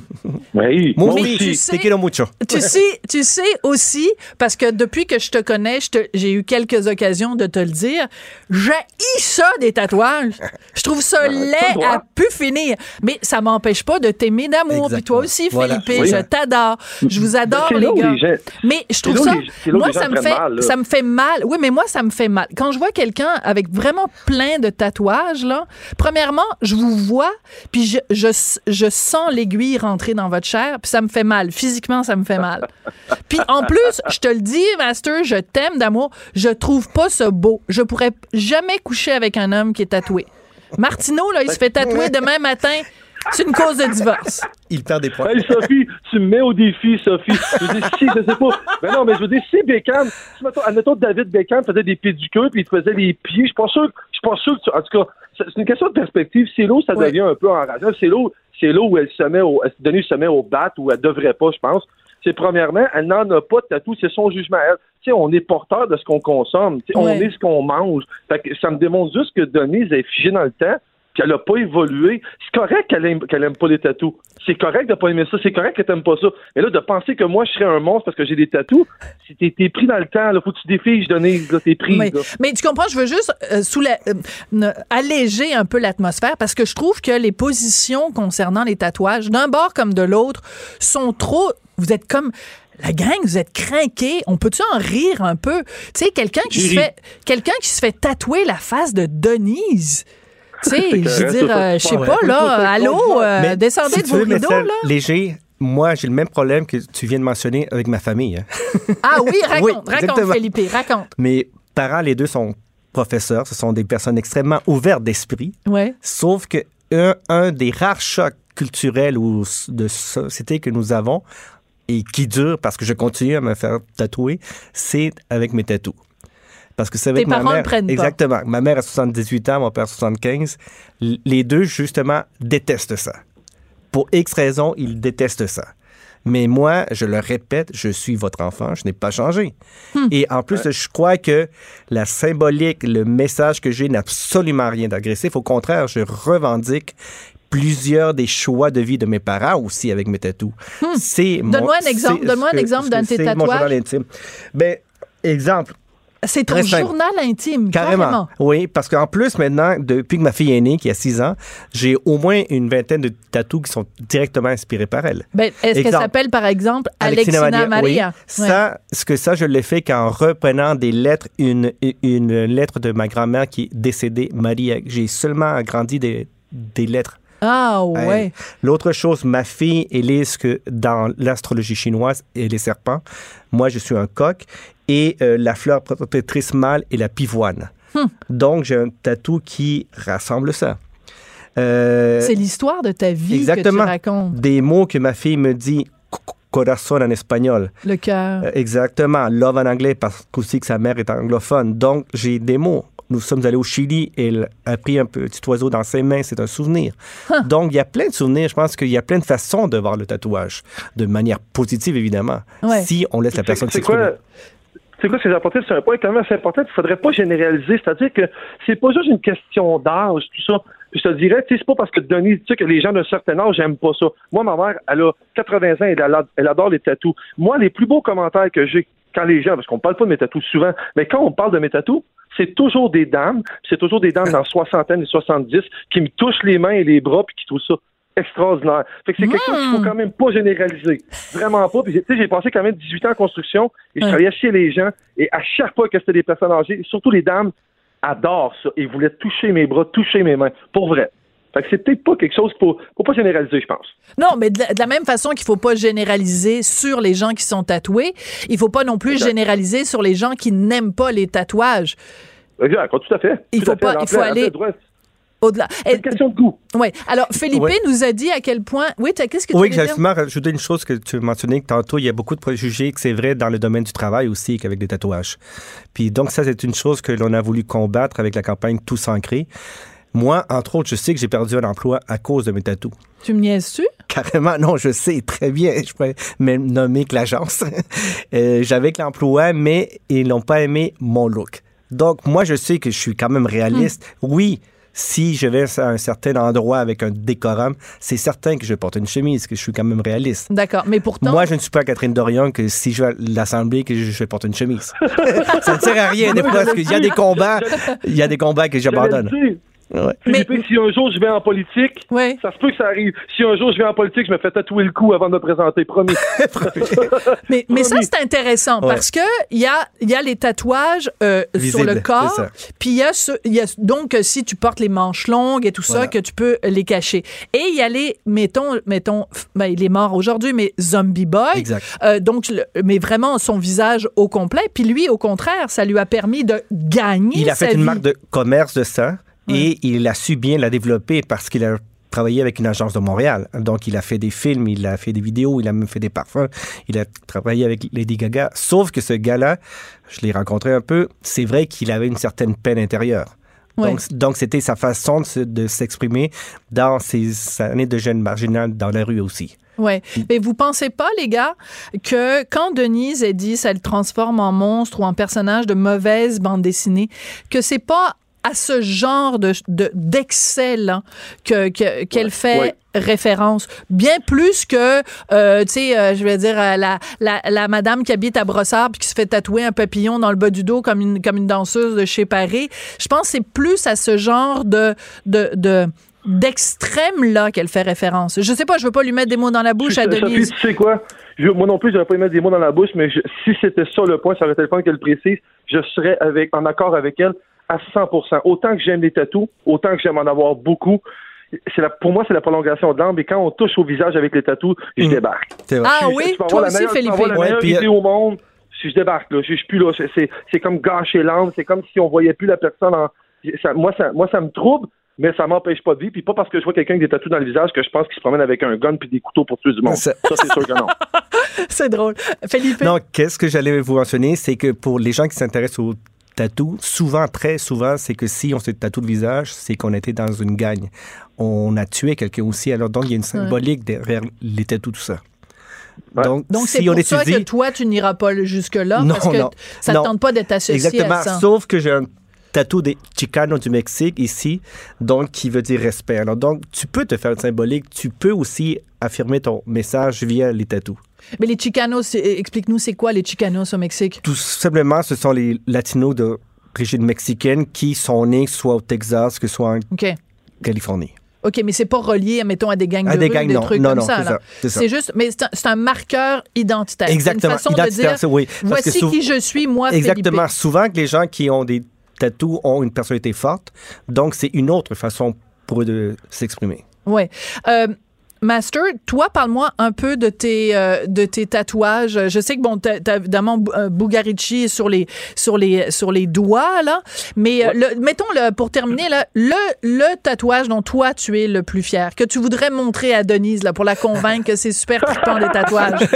Oui, Moi Mais aussi, tu sais- te quiero mucho. Tu sais, tu sais aussi, parce que depuis que je te connais, j'ai eu quelques occasions de te le dire, j'ai ça des tatouages. Je trouve ça laid droit. à pu finir. Mais ça m'empêche pas de t'aimer d'amour. Puis toi aussi, Voilà. Philippe, Oui. je t'adore. Je vous adore, les gars. gens- Mais je trouve ça, moi, ça me fait, ça me fait mal. Oui, mais moi, ça me fait mal. Quand je vois quelqu'un avec vraiment plein de tatouages, là, premièrement, je vous vois, puis je, je, je sens l'aiguille rentrer dans votre chair, puis ça me fait mal. Physiquement, ça me fait mal. *laughs* Puis en plus, je te le dis, Master, je t'aime d'amour. Je trouve pas ça beau. Je pourrais jamais coucher avec un homme qui est tatoué. Martineau, là, il se fait tatouer demain matin. C'est une cause de divorce. Il perd des points. Hey Sophie, tu me mets au défi, Sophie. Je veux dire, si, je sais pas. Mais non, mais je veux dire, si Beckham, si, mettons, admettons, David Beckham faisait des pédicures puis il te faisait les pieds, je suis pas sûr, je suis pas sûr que tu, en tout cas, c'est une question de perspective. C'est là où ça Oui. devient un peu enrageant. C'est là où, c'est là où elle se met au, elle- Denise se met au bat où elle devrait pas, je pense. C'est premièrement, elle n'en a pas de tatou, c'est son jugement à elle. Tu sais, on est porteur de ce qu'on consomme. On est ce qu'on mange. Fait que ça me démontre juste que Denise est figée dans le temps puis elle n'a pas évolué. C'est correct qu'elle aime, qu'elle aime pas les tatous. C'est correct de pas aimer ça. C'est correct que t'aimes pas ça. Mais là, de penser que moi, je serais un monstre parce que j'ai des tatous, si t'es, t'es pris dans le temps, là, faut que tu défies, Denise, là, t'es pris. Mais, là. mais tu comprends, je veux juste euh, euh, alléger un peu l'atmosphère parce que je trouve que les positions concernant les tatouages, d'un bord comme de l'autre, sont trop. Vous êtes comme. La gang, vous êtes craqués. On peut-tu en rire un peu? Tu sais, quelqu'un qui se fait, quelqu'un qui se fait tatouer la face de Denise. Tu sais, je veux dire, euh, je sais pas, là, allô, euh, descendez si de vos veux rideaux, là. léger, moi, j'ai le même problème que tu viens de mentionner avec ma famille. hein. *laughs* Ah oui, raconte, Oui, raconte. Philippe, raconte. Mes parents, les deux, sont professeurs. Ce sont des personnes extrêmement ouvertes d'esprit. Ouais. Sauf que un, un des rares chocs culturels ou de société que nous avons et qui dure parce que je continue à me faire tatouer, c'est avec mes tatous. Parce que c'est avec Tes ma parents mère. le prennent pas. Exactement. Ma mère a 78 ans, mon père 75. L- Les deux, justement, détestent ça. Pour X raisons, ils détestent ça. Mais moi, je le répète, je suis votre enfant, je n'ai pas changé. Hmm. Et en plus, je crois que la symbolique, le message que j'ai n'a absolument rien d'agressif. Au contraire, je revendique plusieurs des choix de vie de mes parents aussi avec mes tatous. C'est mon- Hmm. Donne-moi un exemple, donne-moi un exemple d'un de tes c'est mon tatouages. journal intime. Ben, exemple, C'est ton simple. journal intime, Carrément. carrément. Oui, parce qu'en plus, maintenant, depuis que ma fille est née, qui a 6 ans, j'ai au moins une vingtaine de tatous qui sont directement inspirés par elle. Ben, Est-ce qu'elle s'appelle, par exemple, Alexina, Maria? oui. Ça, ce que ça, je l'ai fait qu'en reprenant des lettres, une, une lettre de ma grand-mère qui est décédée, Maria. J'ai seulement agrandi des, des lettres. Ah, ouais. L'autre chose, ma fille, Élise, que dans l'astrologie chinoise, et les serpents, moi, je suis un coq, et euh, la fleur protectrice mâle est la pivoine. Hmm. Donc, j'ai un tatou qui rassemble ça. Euh, C'est l'histoire de ta vie exactement. que tu racontes. des mots que ma fille me dit co- corazon en espagnol. Le cœur. Euh, exactement. Love en anglais parce qu'aussi que sa mère est anglophone. Donc, j'ai des mots. Nous sommes allés au Chili et elle a pris un petit oiseau dans ses mains. C'est un souvenir. Donc, il y a plein de souvenirs. Je pense qu'il y a plein de façons de voir le tatouage. De manière positive, évidemment. Ouais. Si on laisse la personne C'est s'exprimer. quoi? C'est quoi ce que j'ai apporté? C'est un point quand même assez important. Il ne faudrait pas généraliser. C'est-à-dire que c'est pas juste une question d'âge, tout ça. Je te dirais, tu sais, c'est pas parce que Denis, tu sais, que les gens d'un certain âge n'aiment pas ça. Moi, ma mère, elle a 80 ans et elle, a- elle adore les tatous. Moi, les plus beaux commentaires que j'ai quand les gens, parce qu'on parle pas de mes tatous souvent, mais quand on parle de mes tatous, c'est toujours des dames, c'est toujours des dames dans soixantaine et 70 qui me touchent les mains et les bras puis qui trouvent ça extraordinaire. Fait que c'est quelque chose qu'il faut quand même pas généraliser. Vraiment pas. Puis, tu sais, j'ai passé quand même 18 ans en construction et je travaillais chez les gens et à chaque fois que c'était des personnes âgées, surtout les dames, adorent ça et voulaient toucher mes bras, toucher mes mains. Pour vrai. Fait que c'est peut-être pas quelque chose qu'il faut, faut pas généraliser, je pense. Non, mais de la, de la même façon qu'il faut pas généraliser sur les gens qui sont tatoués, il faut pas non plus Exact. généraliser sur les gens qui n'aiment pas les tatouages. Exact, tout à fait. Il Tout faut pas- il faut aller-. Au-delà. C'est une question de goût. Oui. Alors, Philippe Ouais. nous a dit à quel point. Oui, qu'est-ce que tu Oui, voulais justement rajouté une chose que tu mentionnais que tantôt, il y a beaucoup de préjugés que c'est vrai dans le domaine du travail aussi qu'avec des tatouages. Puis donc ça, c'est une chose que l'on a voulu combattre avec la campagne Tous ancré. Moi, entre autres, je sais que j'ai perdu un emploi à cause de mes tatous. Tu me niaises-tu? Carrément, non, je sais très bien. Je pourrais même nommer que l'agence. *laughs* Euh, J'avais que l'emploi, mais ils n'ont pas aimé mon look. Donc, moi, je sais que je suis quand même réaliste. Oui, si je vais à un certain endroit avec un décorum, c'est certain que je porte une chemise, que je suis quand même réaliste. D'accord, mais pourtant... Moi, je ne suis pas Catherine Dorion que si je vais à l'Assemblée, que je, je porte une chemise. *laughs* ça ne sert à rien des fois, parce qu'il y a des combats, il y a des combats que j'abandonne. Ouais. Philippe, si un jour je vais en politique, Ouais. ça se peut que ça arrive. Si un jour je vais en politique, je me fais tatouer le cou avant de me présenter, promis. *laughs* *laughs* Mais, mais ça, c'est intéressant Ouais. parce que il y a, il y a les tatouages euh, sur le corps, puis il y a, ce- il y a donc euh, si tu portes les manches longues et tout ça que tu peux les cacher. Et il y a les mettons mettons ben, il est mort aujourd'hui mais Zombie Boy. Exact. Euh, donc le- mais vraiment son visage au complet puis lui au contraire, ça lui a permis de gagner Il a sa fait une vie. marque de commerce de ça Et il a su bien la développer parce qu'il a travaillé avec une agence de Montréal. Donc, il a fait des films, il a fait des vidéos, il a même fait des parfums, il a travaillé avec Lady Gaga. Sauf que ce gars-là, je l'ai rencontré un peu, c'est vrai qu'il avait une certaine peine intérieure. Ouais. Donc, c'était sa façon de, se- de s'exprimer dans ses années de jeune marginal dans la rue aussi. Ouais. Mais vous pensez pas, les gars, que quand Denise a dit ça le transforme en monstre ou en personnage de mauvaise bande dessinée, que c'est pas à ce genre de de- d'excès là que que- qu'elle fait ouais. référence bien plus que euh, tu sais euh, je vais dire euh, la, la la madame qui habite à Brossard puis qui se fait tatouer un papillon dans le bas du dos comme une comme une danseuse de chez Paris je pense que c'est plus à ce genre de de, de d'extrême là qu'elle fait référence. Je sais pas, je veux pas lui mettre des mots dans la bouche à Sophie, Denise. tu sais quoi? Je- moi non plus, j'aurais pas aimé mettre des mots dans la bouche, mais je- si c'était ça le point, ça aurait été le point qu'elle précise, je serais avec, en accord avec elle à 100 Autant que j'aime les tatous, autant que j'aime en avoir beaucoup. C'est la, pour moi, c'est la prolongation de l'âme, et quand on touche au visage avec les tatous, je Mhm. débarque. Ah Tu- oui, tu toi la aussi, tu Philippe. avoir la Ouais, meilleure puis, idée au monde, si je débarque, là, je, je suis plus là. C'est- C'est, c'est comme gâcher l'âme, c'est comme si on voyait plus la personne en. ça- moi, ça, moi, ça me trouble, mais ça m'empêche pas de vivre. Puis pas parce que je vois quelqu'un avec des tatous dans le visage que je pense qu'il se promène avec un gun puis des couteaux pour tuer du monde. Ça- Ça, c'est sûr que non. *laughs* C'est drôle. Philippe. Non, qu'est-ce que j'allais vous mentionner, c'est que pour les gens qui s'intéressent au tatou, souvent, très souvent, c'est que si on se tatoue le visage, c'est qu'on était dans une gagne. On a tué quelqu'un aussi. Alors, donc, il y a une symbolique derrière les tatous, tout ça. Ouais. Donc, Donc, c'est si pour on ça étudie... que toi, tu n'iras pas jusque-là Non, parce que non, ça ne tente pas d'être associé Exactement. à ça. Sauf que j'ai un tatou des Chicanos du Mexique ici, donc qui veut dire respect. Alors, donc, tu peux te faire une symbolique, tu peux aussi affirmer ton message via les tatous. Mais les Chicanos, c'est- explique-nous, c'est quoi les Chicanos au Mexique? Tout simplement, ce sont les Latinos d'origine mexicaine qui sont nés soit au Texas que soit en. Californie. OK, mais c'est pas relié, mettons, à des gangs À de des rue, gangs, des non. trucs Non, comme non, ça. c'est juste, mais c'est un, marqueur identitaire. Exactement. Une façon Identitaire, de dire, oui. Que voici qui je suis, moi, Exactement. Philippe. Souvent que les gens qui ont des tatous ont une personnalité forte, donc c'est une autre façon pour eux de s'exprimer. Ouais. Euh, Master, toi, parle-moi un peu de tes euh, de tes tatouages. Je sais que bon, t'as évidemment euh, Bugarici sur les sur les sur les doigts là, mais euh, le- mettons le pour terminer là, le le tatouage dont toi tu es le plus fier, que tu voudrais montrer à Denise là pour la convaincre que c'est super trippant des tatouages. *laughs*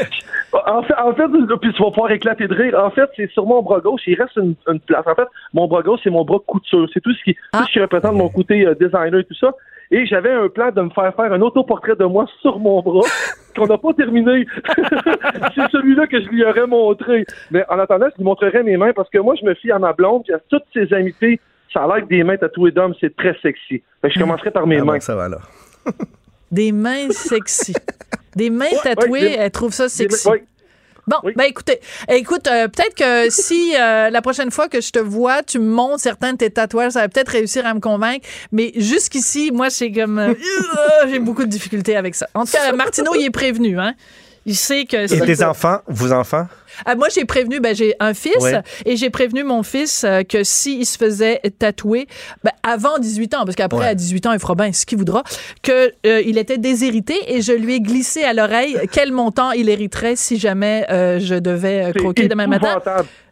En fait, en fait, puis tu vas pouvoir éclater de rire. En fait, c'est sur mon bras gauche, il reste une, une place. En fait, mon bras gauche, c'est mon bras couture. C'est tout ce qui, Ah. tout ce qui représente mon côté euh, designer et tout ça. Et j'avais un plan de me faire faire un autoportrait de moi sur mon bras *laughs* qu'on n'a pas terminé. *laughs* c'est celui-là que je lui aurais montré. Mais en attendant, je lui montrerai mes mains parce que moi, je me fie à ma blonde puis à toutes ses amitiés. Ça a l'air que des mains tatouées d'hommes, c'est très sexy. Fait que je commencerai par mes Ah mains. bon, ça va là. Des mains sexy. *laughs* Des mains Ouais, tatouées, ouais, des- elle trouve ça Des- sexy. ouais. Bon, Oui. ben écoutez, écoute, euh, peut-être que si euh, la prochaine fois que je te vois, tu me montres certains de tes tatouages, ça va peut-être réussir à me convaincre. Mais jusqu'ici, moi, c'est comme euh, *laughs* j'ai beaucoup de difficultés avec ça. En tout cas, Martineau, il est prévenu, hein. Il sait que Et c'est- tes enfants, vos enfants? Ah, moi, j'ai prévenu, ben, j'ai un fils Ouais. et j'ai prévenu mon fils euh, que s'il se faisait tatouer, ben, avant 18 ans, parce qu'après, Ouais. à 18 ans, il fera bien ce qu'il voudra, que euh, il était déshérité et je lui ai glissé à l'oreille quel montant il hériterait si jamais euh, je devais euh, croquer demain matin.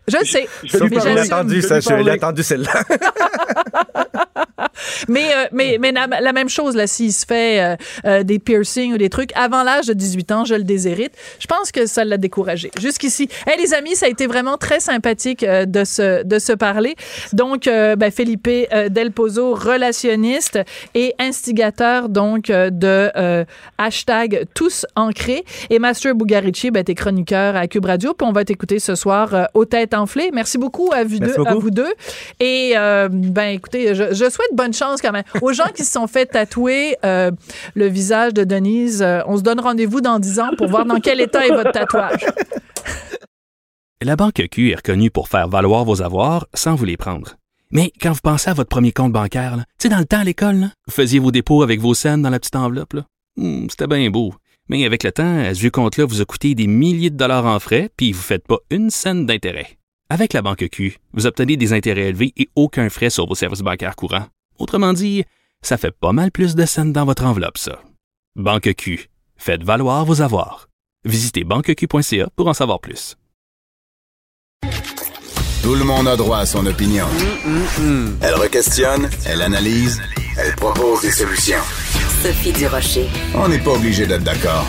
Je sais. je l'ai entendu, Je ça, je l'ai entendu celle-là. *laughs* mais, euh, mais, mais la, la même chose, là, s'il se fait euh, euh, des piercings ou des trucs avant l'âge de 18 ans, je le déshérite. Je pense que ça l'a découragé. Jusqu'ici. Hey, les amis, ça a été vraiment très sympathique de, se, de se parler. Donc, ben, Felipe Del Pozo, relationniste et instigateur donc de hashtag tous ancrés. Et Master Bugarici, ben, t'es chroniqueur à Cube Radio. Puis on va t'écouter ce soir aux têtes enflées. Merci beaucoup à vous, deux, à vous deux. Et ben écoutez, je, je souhaite bonne chance quand même aux gens qui se sont fait tatouer euh, le visage de Denise. euh, on se donne rendez-vous dans 10 ans pour voir dans quel état est votre tatouage. La Banque Q est reconnue pour faire valoir vos avoirs sans vous les prendre. Mais quand vous pensez à votre premier compte bancaire, tu sais, dans le temps à l'école, vous faisiez vos dépôts avec vos scènes dans la petite enveloppe. Hmm, C'était bien beau. Mais avec le temps, à ce compte-là vous a coûté des milliers de dollars en frais, puis vous ne faites pas une scène d'intérêt. Avec la Banque Q, vous obtenez des intérêts élevés et aucun frais sur vos services bancaires courants. Autrement dit, ça fait pas mal plus de scènes dans votre enveloppe, ça. Banque Q. Faites valoir vos avoirs. Visitez banqueq.ca pour en savoir plus. Tout le monde a droit à son opinion. Elle requestionne, elle analyse, elle propose des solutions. Sophie Durocher. On n'est pas obligé d'être d'accord.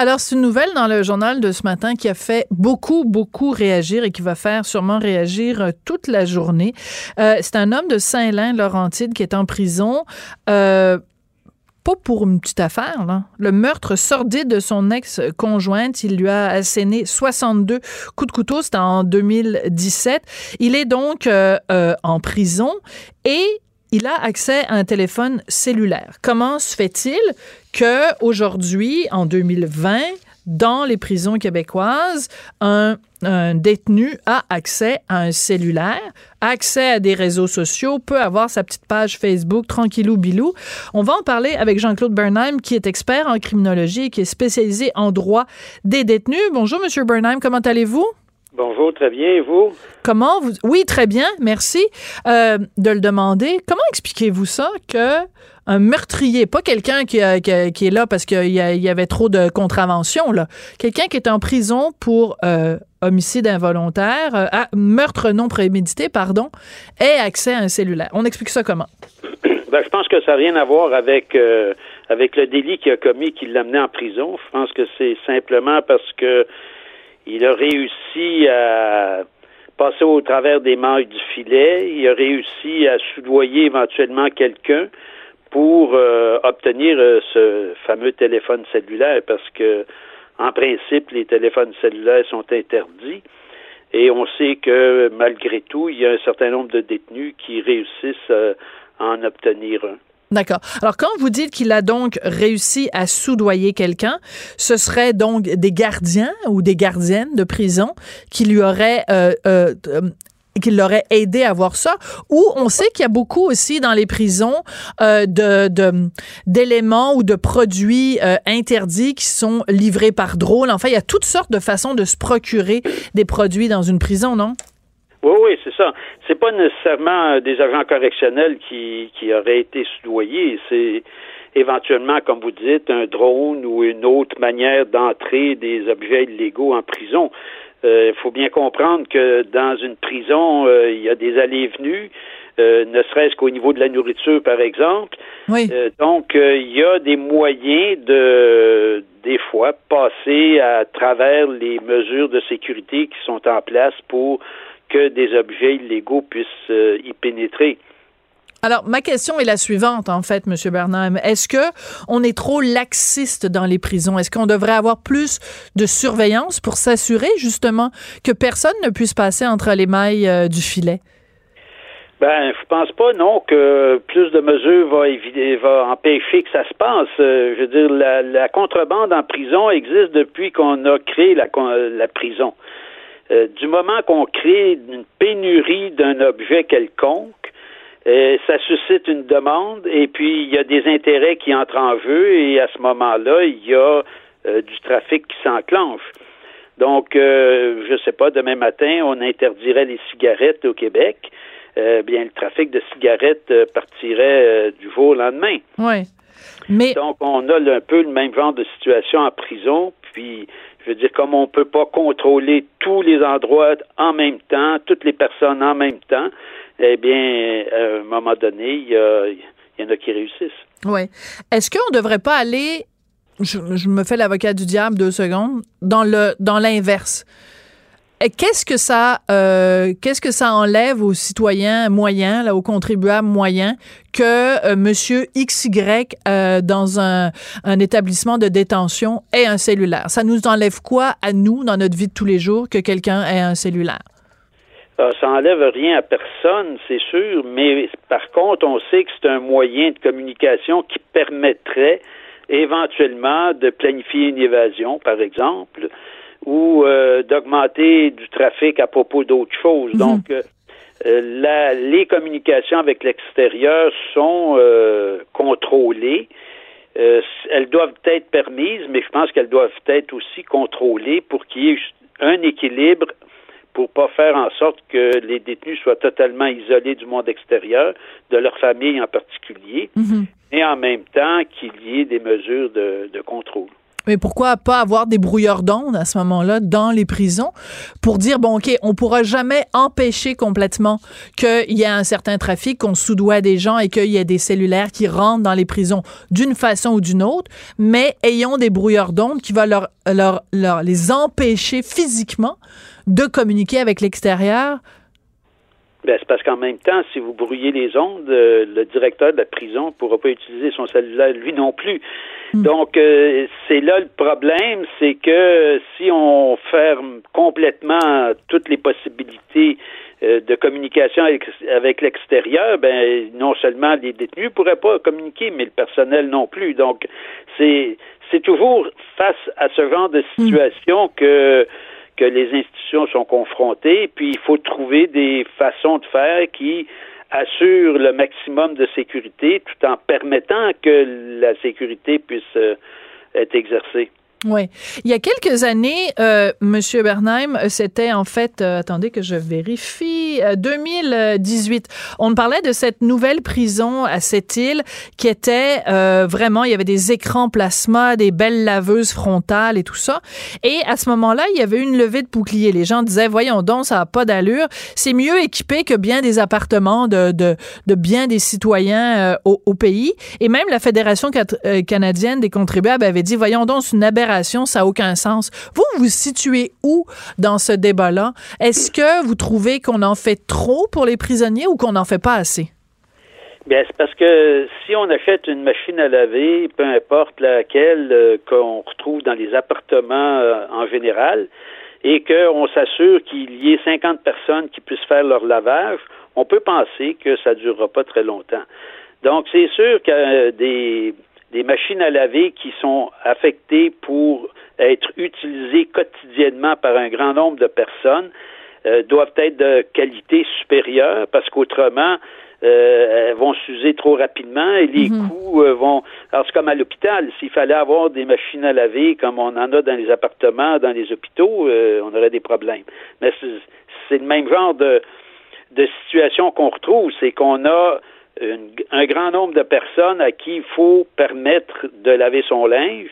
Alors, c'est une nouvelle dans le journal de ce matin qui a fait beaucoup, beaucoup réagir et qui va faire sûrement réagir euh, toute la journée. Euh, c'est un homme de Saint-Lin, Laurentide, qui est en prison. Euh, pas pour une petite affaire, là. Le meurtre sordide de son ex-conjointe, il lui a asséné 62 coups de couteau, c'était en 2017. Il est donc en prison et il a accès à un téléphone cellulaire. Comment se fait-il que aujourd'hui, en 2020, dans les prisons québécoises, un, détenu a accès à un cellulaire, accès à des réseaux sociaux, peut avoir sa petite page Facebook, tranquillou bilou? On va en parler avec Jean-Claude Bernheim, qui est expert en criminologie et qui est spécialisé en droit des détenus. Bonjour, Monsieur Bernheim, comment allez-vous? Bonjour, très bien, et vous? Comment vous... Oui, très bien, merci euh, de le demander. Comment expliquez-vous ça que un meurtrier, pas quelqu'un qui, est là parce qu'il y, avait trop de contraventions, là, quelqu'un qui est en prison pour euh, homicide involontaire, euh, ah, meurtre non prémédité, pardon, ait accès à un cellulaire. On explique ça comment? *coughs* Ben, je pense que ça n'a rien à voir avec, euh, avec le délit qu'il a commis qui l'a amené en prison. Je pense que c'est simplement parce que il a réussi à passer au travers des mailles du filet. Il a réussi à soudoyer éventuellement quelqu'un pour euh, obtenir euh, ce fameux téléphone cellulaire parce que en principe les téléphones cellulaires sont interdits et on sait que malgré tout il y a un certain nombre de détenus qui réussissent euh, à en obtenir un. D'accord. Alors, quand vous dites qu'il a donc réussi à soudoyer quelqu'un, ce serait donc des gardiens ou des gardiennes de prison qui lui auraient euh, euh, euh, aidé à voir ça, ou on sait qu'il y a beaucoup aussi dans les prisons euh, de de- d'éléments ou de produits euh, interdits qui sont livrés par drôle. Enfin, il y a toutes sortes de façons de se procurer des produits dans une prison, non? Oui, oui, c'est ça. C'est pas nécessairement euh, des agents correctionnels qui, qui auraient été soudoyés. C'est éventuellement, comme vous dites, un drone ou une autre manière d'entrer des objets illégaux en prison. Il faut bien comprendre que dans une prison, euh, il y a des allées et venues, euh, ne serait-ce qu'au niveau de la nourriture, par exemple. Oui. Euh, donc, euh, il y a des moyens de, des fois, passer à travers les mesures de sécurité qui sont en place pour que des objets illégaux puissent euh, y pénétrer. Alors, ma question est la suivante, en fait, Monsieur Bernheim. Est-ce que on est trop laxiste dans les prisons? Est-ce qu'on devrait avoir plus de surveillance pour s'assurer, justement, que personne ne puisse passer entre les mailles euh, du filet? Ben, je pense pas, non, que plus de mesures va, éviter, va empêcher que ça se passe. Euh, je veux dire, la, la contrebande en prison existe depuis qu'on a créé la, la prison. Euh, du moment qu'on crée une pénurie d'un objet quelconque, euh, ça suscite une demande et puis il y a des intérêts qui entrent en jeu et à ce moment-là, il y a euh, du trafic qui s'enclenche. Donc, je sais pas, demain matin, on interdirait les cigarettes au Québec. Bien, le trafic de cigarettes partirait du jour au lendemain. Oui. Mais, Donc, on a un peu le même genre de situation en prison. Puis, je veux dire, comme on peut pas contrôler tous les endroits en même temps, toutes les personnes en même temps, eh bien, à un moment donné, il y, y en a qui réussissent. Oui. Est-ce qu'on ne devrait pas aller, je, je me fais l'avocat du diable deux secondes, dans le dans l'inverse? Qu'est-ce que ça, euh, qu'est-ce que ça enlève aux citoyens moyens, là, aux contribuables moyens, que euh, Monsieur XY euh, dans un, un, établissement de détention ait un cellulaire? Ça nous enlève quoi à nous dans notre vie de tous les jours que quelqu'un ait un cellulaire? Ah, ça enlève rien à personne, c'est sûr, mais par contre, on sait que c'est un moyen de communication qui permettrait éventuellement de planifier une évasion, par exemple, ou euh, d'augmenter du trafic à propos d'autres choses. Mhm. Donc, euh, la, les communications avec l'extérieur sont euh, contrôlées. elles doivent être permises, mais je pense qu'elles doivent être aussi contrôlées pour qu'il y ait un équilibre pour pas faire en sorte que les détenus soient totalement isolés du monde extérieur, de leur famille en particulier, mhm. et en même temps qu'il y ait des mesures de, de contrôle. Mais pourquoi pas avoir des brouilleurs d'ondes à ce moment-là dans les prisons pour dire, bon, OK, on pourra jamais empêcher complètement qu'il y ait un certain trafic, qu'on soudoie des gens et qu'il y ait des cellulaires qui rentrent dans les prisons d'une façon ou d'une autre, mais ayons des brouilleurs d'ondes qui vont leur, leur, leur, les empêcher physiquement de communiquer avec l'extérieur ben, c'est parce qu'en même temps, si vous brouillez les ondes, euh, le directeur de la prison ne pourra pas utiliser son cellulaire lui non plus. Hmm. Donc, euh, c'est là le problème, c'est que si on ferme complètement toutes les possibilités euh, de communication avec, avec l'extérieur, ben non seulement les détenus ne pourraient pas communiquer, mais le personnel non plus. Donc, c'est c'est toujours face à ce genre de hmm. situation que que les institutions sont confrontées, puis il faut trouver des façons de faire qui assurent le maximum de sécurité tout en permettant que la sécurité puisse euh, être exercée. Oui. Il y a quelques années, euh, Monsieur Bernheim, c'était en fait, euh, attendez que je vérifie, 2018. Euh, On parlait de cette nouvelle prison à cette île qui était euh, vraiment, il y avait des écrans plasma, des belles laveuses frontales et tout ça. Et à ce moment-là, il y avait une levée de bouclier. Les gens disaient, voyons donc, ça n'a pas d'allure. C'est mieux équipé que bien des appartements de, de, de bien des citoyens au, au, pays. Et même la Fédération canadienne des contribuables avait dit, voyons donc, c'est une aberration ça n'a aucun sens. Vous, vous situez où dans ce débat-là? Est-ce que vous trouvez qu'on en fait trop pour les prisonniers ou qu'on n'en fait pas assez? Bien, c'est parce que si on achète une machine à laver, peu importe laquelle euh, qu'on retrouve dans les appartements euh, en général, et qu'on s'assure qu'il y ait 50 personnes qui puissent faire leur lavage, on peut penser que ça ne durera pas très longtemps. Donc, c'est sûr que euh, des, des machines à laver qui sont affectées pour être utilisées quotidiennement par un grand nombre de personnes euh, doivent être de qualité supérieure parce qu'autrement, euh, elles vont s'user trop rapidement et les mhm. coûts euh, vont. Alors c'est comme à l'hôpital. S'il fallait avoir des machines à laver comme on en a dans les appartements, dans les hôpitaux, on aurait des problèmes. Mais c'est le même genre de, de situation qu'on retrouve, c'est qu'on a un grand nombre de personnes à qui il faut permettre de laver son linge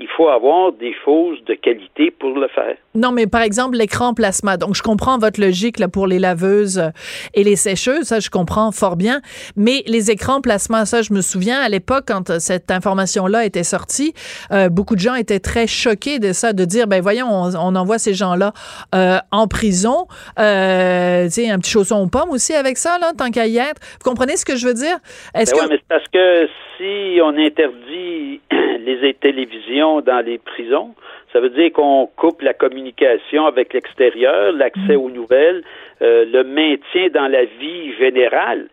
il faut avoir des choses de qualité pour le faire. Non, mais par exemple, l'écran plasma. Donc, je comprends votre logique là, pour les laveuses euh, et les sécheuses. Ça, je comprends fort bien. Mais les écrans plasma, ça, je me souviens, à l'époque, quand euh, cette information-là était sortie, euh, beaucoup de gens étaient très choqués de ça, de dire, ben voyons, on, envoie ces gens-là en prison. Euh, tu sais, un petit chausson aux pommes aussi avec ça, là, tant qu'à y être. Vous comprenez ce que je veux dire? Est-ce ben que... mais c'est parce que si on interdit *clears throat* les télévisions dans les prisons. Ça veut dire qu'on coupe la communication avec l'extérieur, l'accès mm. aux nouvelles, euh, le maintien dans la vie générale.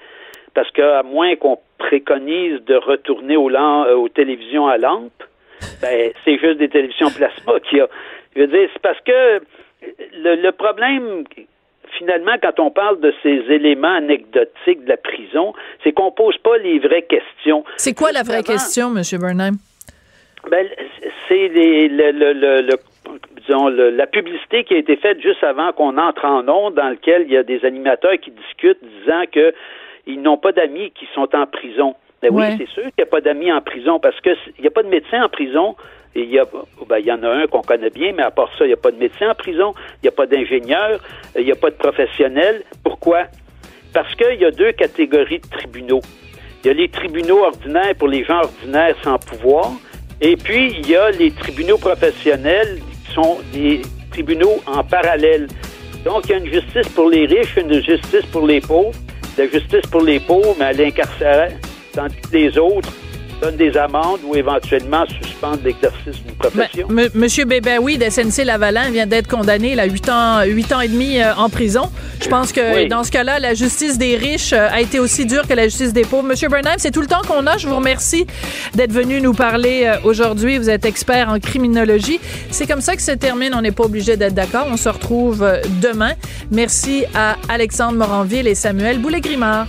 Parce qu'à moins qu'on préconise de retourner aux, euh, aux télévisions à lampe, ben, c'est juste des télévisions plasma *laughs* qui a. Je veux dire, c'est parce que le, le problème finalement, quand on parle de ces éléments anecdotiques de la prison, c'est qu'on pose pas les vraies questions. C'est quoi la vraie question, M. Burnham? Ben, c'est le, le, le, disons, la publicité qui a été faite juste avant qu'on entre en onde, dans lequel il y a des animateurs qui discutent disant que ils n'ont pas d'amis qui sont en prison. Ben oui, c'est sûr qu'il n'y a pas d'amis en prison parce qu'il n'y a pas de médecin en prison. Et il y, a, ben, il y en a un qu'on connaît bien, mais à part ça, il n'y a pas de médecin en prison, il n'y a pas d'ingénieur, il n'y a pas de professionnel. Pourquoi? parce qu'il y a deux catégories de tribunaux. Il y a les tribunaux ordinaires pour les gens ordinaires sans pouvoir, et puis il y a les tribunaux professionnels qui sont des tribunaux en parallèle. Donc, il y a une justice pour les riches, une justice pour les pauvres. La justice pour les pauvres, mais à l'incarcérer, tandis que les autres donnent des amendes ou éventuellement suspendent l'exercice d'une profession? M- Monsieur Bébaoui de SNC Lavalin vient d'être condamné à 8 ans, 8 ans et demi euh, en prison. Je pense que Oui. dans ce cas-là, la justice des riches euh, a été aussi dure que la justice des pauvres. Monsieur Burnham, c'est tout le temps qu'on a. Je vous remercie d'être venu nous parler euh, aujourd'hui. Vous êtes expert en criminologie. C'est comme ça que se termine. On n'est pas obligé d'être d'accord. On se retrouve demain. Merci à Alexandre Moranville et Samuel Boulay-Grimard.